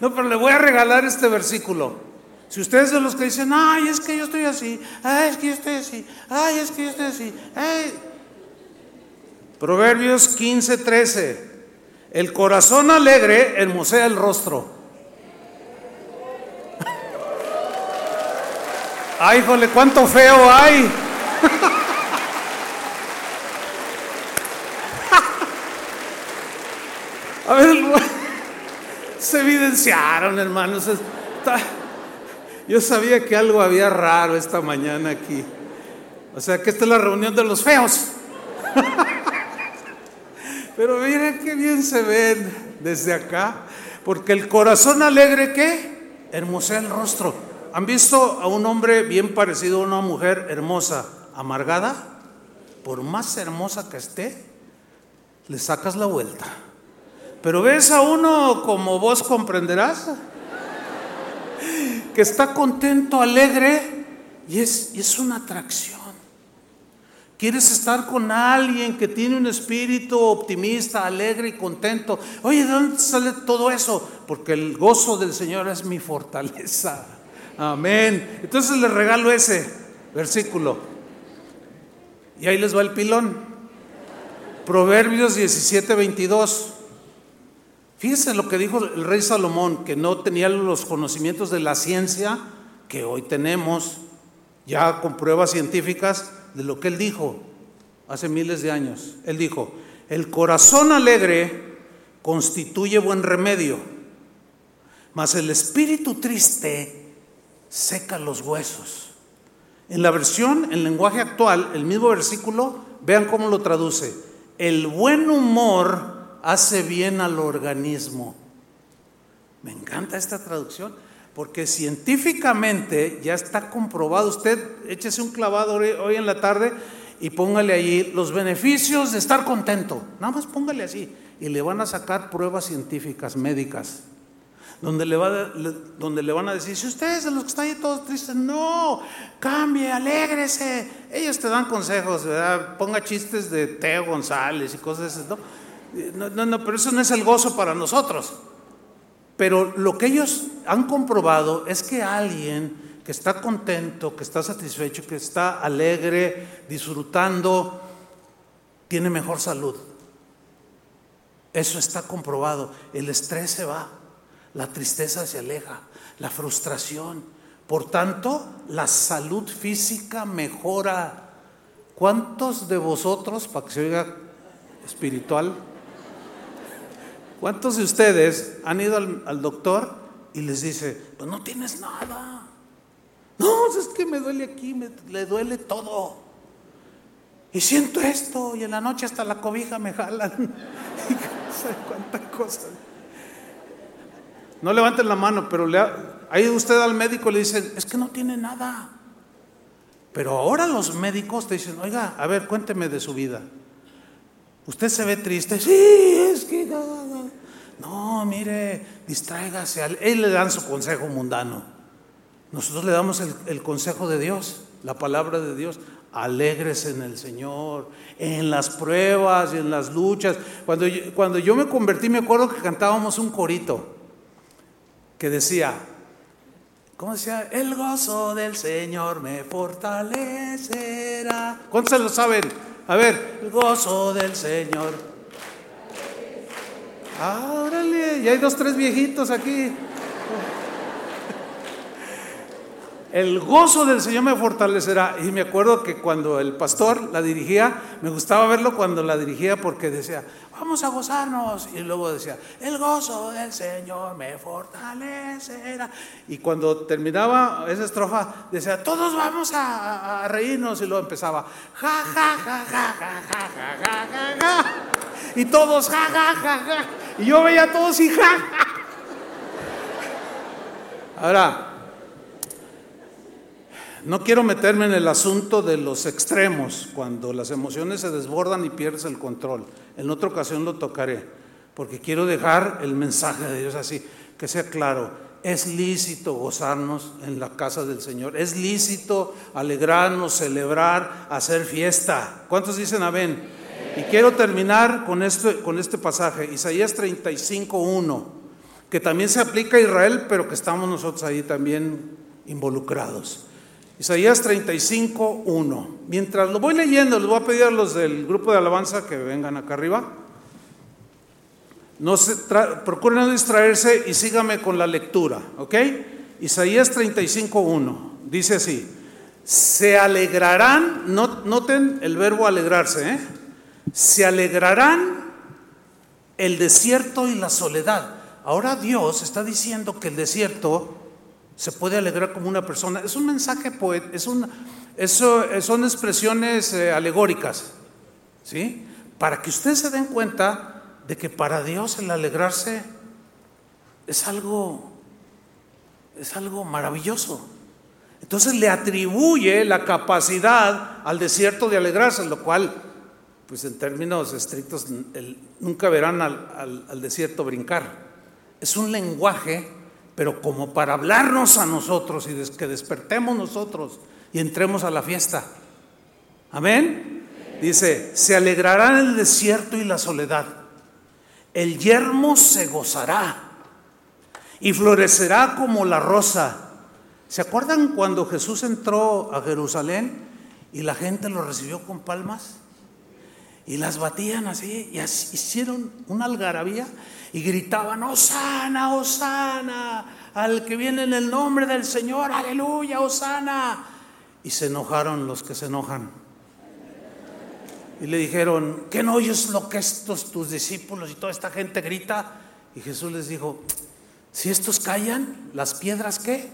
No, pero le voy a regalar este versículo. Si ustedes son los que dicen, ay, es que yo estoy así, ay, es que yo estoy así, ay, es que yo estoy así, ay. Proverbios 15, 13. El corazón alegre hermosea el rostro <laughs> Ay, híjole, cuánto feo hay. <laughs> A ver, <laughs> se evidenciaron, hermanos. Yo sabía que algo había raro esta mañana aquí. O sea, que esta es la reunión de los feos. <laughs> Pero miren qué bien se ven desde acá. Porque el corazón alegre, ¿qué? Hermosea el rostro. ¿Han visto a un hombre bien parecido a una mujer hermosa, amargada? Por más hermosa que esté, le sacas la vuelta. Pero ves a uno como vos comprenderás, que está contento, alegre, y es, y es una atracción. Quieres estar con alguien que tiene un espíritu optimista, alegre y contento. Oye, ¿de dónde sale todo eso? Porque el gozo del Señor es mi fortaleza. Amén. Entonces les regalo ese versículo. Y ahí les va el pilón. Proverbios 17, 22. Fíjense lo que dijo el rey Salomón, que no tenía los conocimientos de la ciencia que hoy tenemos, ya con pruebas científicas de lo que él dijo hace miles de años. Él dijo, el corazón alegre constituye buen remedio, mas el espíritu triste seca los huesos. En la versión, en lenguaje actual, el mismo versículo, vean cómo lo traduce. El buen humor hace bien al organismo. Me encanta esta traducción porque científicamente ya está comprobado. Usted échese un clavado hoy en la tarde y póngale allí los beneficios de estar contento. Nada más póngale así y le van a sacar pruebas científicas, médicas donde le, va, donde le van a decir, si ustedes de los que están ahí todos tristes, no, cambie, alégrese. Ellos te dan consejos. Ponga chistes de Teo González y cosas de ¿no? No, no, no, pero eso no es el gozo para nosotros. Pero lo que ellos han comprobado es que alguien que está contento, que está satisfecho, que está alegre, disfrutando, tiene mejor salud. Eso está comprobado. El estrés se va la tristeza se aleja, la frustración. Por tanto, la salud física mejora ¿Cuántos de vosotros, para que se oiga espiritual, cuántos de ustedes han ido al, doctor y les dice, pues no tienes nada? No, es que me duele aquí, le duele todo. Y siento esto, y en la noche hasta la cobija me jalan. <laughs> cuántas cosas. No levanten la mano, pero le, ahí usted al médico le dice, es que no tiene nada. Pero ahora los médicos te dicen, oiga, a ver, cuénteme de su vida. Usted se ve triste, sí, es que... No, mire, distráigase. Él le dan su consejo mundano. Nosotros le damos el, consejo de Dios, la palabra de Dios. Alegres en el Señor, en las pruebas y en las luchas. Cuando cuando yo me convertí, me acuerdo que cantábamos un corito que decía, ¿cómo decía? El gozo del Señor me fortalecerá. ¿Cuántos se lo saben? A ver, el gozo del Señor. Ah, órale, ya hay dos, tres viejitos aquí. El gozo del Señor me fortalecerá. Y me acuerdo que cuando el pastor la dirigía, me gustaba verlo cuando la dirigía porque decía, vamos a gozarnos. Y luego decía, el gozo del Señor me fortalecerá. Y cuando terminaba esa estrofa, decía, todos vamos a, reírnos. Y luego empezaba, ja, ja, ja, ja, ja, ja, ja, ja, ja. Y todos, ja, ja, ja, ja. Y yo veía a todos y ja, ja. Ahora, no quiero meterme en el asunto de los extremos, cuando las emociones se desbordan y pierdes el control. En otra ocasión lo tocaré, porque quiero dejar el mensaje de Dios así, que sea claro. Es lícito gozarnos en la casa del Señor, es lícito alegrarnos, celebrar, hacer fiesta. ¿Cuántos dicen amén? Y quiero terminar con este, con este pasaje, Isaías 35.1, que también se aplica a Israel, pero que estamos nosotros ahí también involucrados. Isaías 35, 1. Mientras lo voy leyendo, les voy a pedir a los del grupo de alabanza que vengan acá arriba. No se procuren no distraerse y síganme con la lectura, ¿ok? Isaías 35, 1. Dice así, se alegrarán, noten el verbo alegrarse, ¿eh? Se alegrarán el desierto y la soledad. Ahora Dios está diciendo que el desierto se puede alegrar como una persona. Es un mensaje poético, es eso, son expresiones eh, alegóricas, ¿sí? Para que ustedes se den cuenta de que para Dios el alegrarse es algo, es algo maravilloso. Entonces le atribuye la capacidad al desierto de alegrarse, lo cual, pues en términos estrictos, nunca verán al, al desierto brincar. Es un lenguaje pero como para hablarnos a nosotros y que despertemos nosotros y entremos a la fiesta. Amén. Dice, se alegrará el desierto y la soledad. El yermo se gozará y florecerá como la rosa. ¿Se acuerdan cuando Jesús entró a Jerusalén y la gente lo recibió con palmas? Y las batían así y hicieron una algarabía y gritaban, Osana, Osana, al que viene en el nombre del Señor, aleluya, Osana. Y se enojaron los que se enojan. Y le dijeron, ¿qué no oyes lo que estos tus discípulos y toda esta gente grita? Y Jesús les dijo, si estos callan, las piedras qué?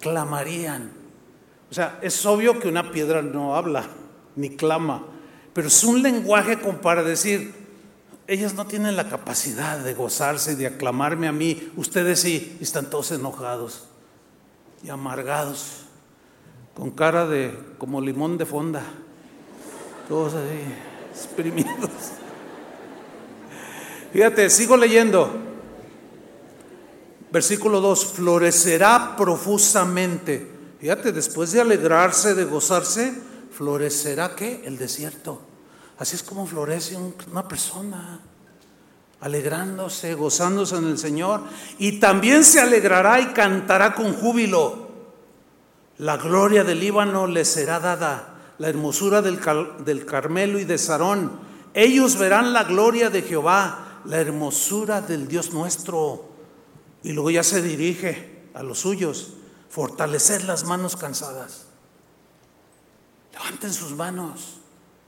Clamarían. O sea, es obvio que una piedra no habla ni clama, pero es un lenguaje como para decir, ellas no tienen la capacidad de gozarse, de aclamarme a mí. Ustedes sí, están todos enojados y amargados, con cara de como limón de fonda, todos así, <laughs> exprimidos. Fíjate, sigo leyendo. Versículo 2, florecerá profusamente. Fíjate, después de alegrarse, de gozarse, florecerá qué? El desierto. Así es como florece una persona, alegrándose, gozándose en el Señor, y también se alegrará y cantará con júbilo. La gloria del Líbano le será dada, la hermosura del, del Carmelo y de Sarón. Ellos verán la gloria de Jehová, la hermosura del Dios nuestro. Y luego ya se dirige a los suyos, fortalecer las manos cansadas Levanten sus manos,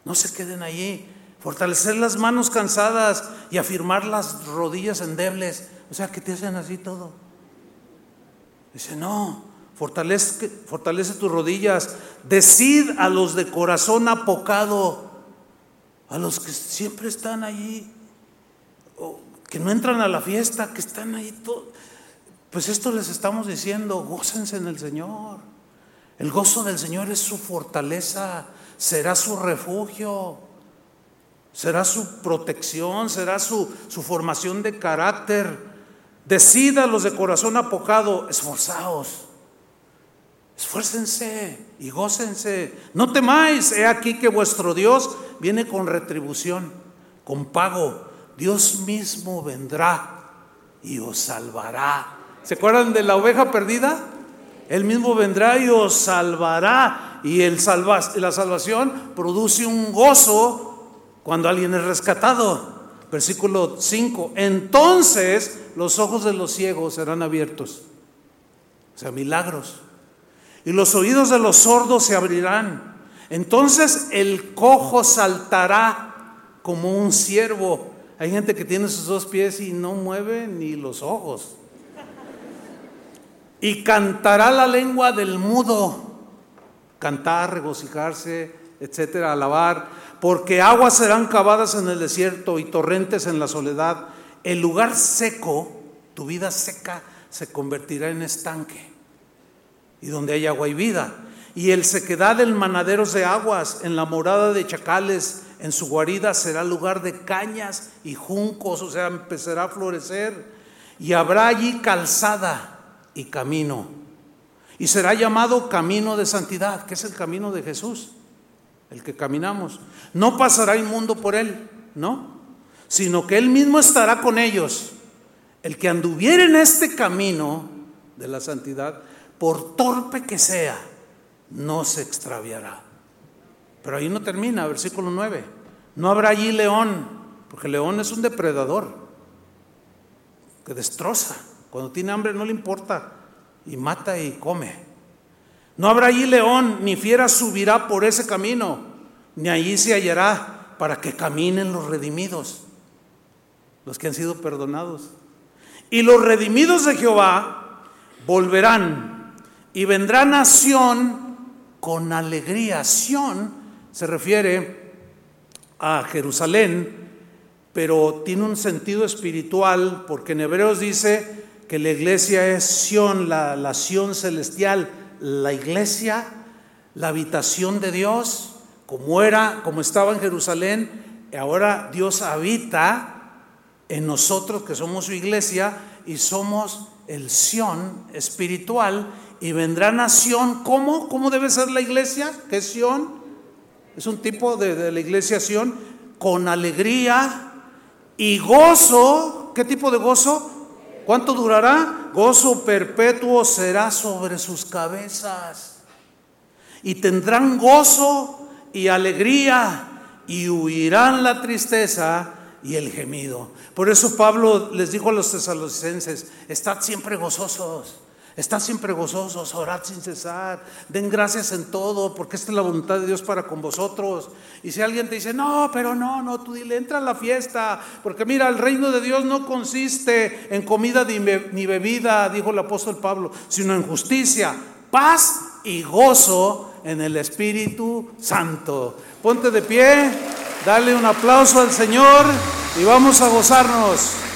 no se queden allí. Fortalecer las manos cansadas y afirmar las rodillas endebles. O sea, que te hacen así todo. Dice, no, fortalece, fortalece tus rodillas. Decid a los de corazón apocado, a los que siempre están allí, o que no entran a la fiesta, que están ahí todos. Pues esto les estamos diciendo, gócense en el Señor. El gozo del Señor es su fortaleza, será su refugio, será su protección, será su, su formación de carácter. Decida los de corazón apocado, esforzaos, esfuércense y gócense. No temáis, he aquí que vuestro Dios viene con retribución, con pago. Dios mismo vendrá y os salvará. ¿Se acuerdan de la oveja perdida? Él mismo vendrá y os salvará. Y el la salvación produce un gozo cuando alguien es rescatado. Versículo 5. Entonces los ojos de los ciegos serán abiertos. O sea, milagros. Y los oídos de los sordos se abrirán. Entonces el cojo saltará como un ciervo. Hay gente que tiene sus dos pies y no mueve ni los ojos. Y cantará la lengua del mudo. Cantar, regocijarse, etcétera, alabar. Porque aguas serán cavadas en el desierto y torrentes en la soledad. El lugar seco, tu vida seca, se convertirá en estanque. Y donde hay agua y vida. Y el sequedad del manaderos de aguas, en la morada de chacales, en su guarida será lugar de cañas y juncos, o sea, empezará a florecer. Y habrá allí calzada y camino. Y será llamado camino de santidad, que es el camino de Jesús, el que caminamos. No pasará inmundo por él, ¿no? Sino que él mismo estará con ellos. El que anduviera en este camino de la santidad, por torpe que sea, no se extraviará. Pero ahí no termina, versículo 9. No habrá allí león, porque león es un depredador que destroza. Cuando tiene hambre no le importa y mata y come. No habrá allí león, ni fiera subirá por ese camino, ni allí se hallará para que caminen los redimidos, los que han sido perdonados. Y los redimidos de Jehová volverán y vendrá nación con alegría. Sión se refiere a Jerusalén, pero tiene un sentido espiritual, porque en Hebreos dice que la iglesia es Sión, la, la Sión celestial, la iglesia, la habitación de Dios, como era, como estaba en Jerusalén, ahora Dios habita en nosotros que somos su iglesia y somos el Sión espiritual y vendrá nación, ¿cómo? ¿Cómo debe ser la iglesia? ¿Qué es Sión? Es un tipo de, de la iglesia Sión con alegría y gozo. ¿Qué tipo de gozo? ¿Cuánto durará? Gozo perpetuo será sobre sus cabezas. Y tendrán gozo y alegría y huirán la tristeza y el gemido. Por eso Pablo les dijo a los tesalonicenses, estad siempre gozosos. Estad siempre gozosos, orad sin cesar, den gracias en todo, porque esta es la voluntad de Dios para con vosotros. Y si alguien te dice, no, pero no, no, tú dile, entra a la fiesta, porque mira, el reino de Dios no consiste en comida ni bebida, dijo el apóstol Pablo, sino en justicia, paz y gozo en el Espíritu Santo. Ponte de pie, dale un aplauso al Señor y vamos a gozarnos.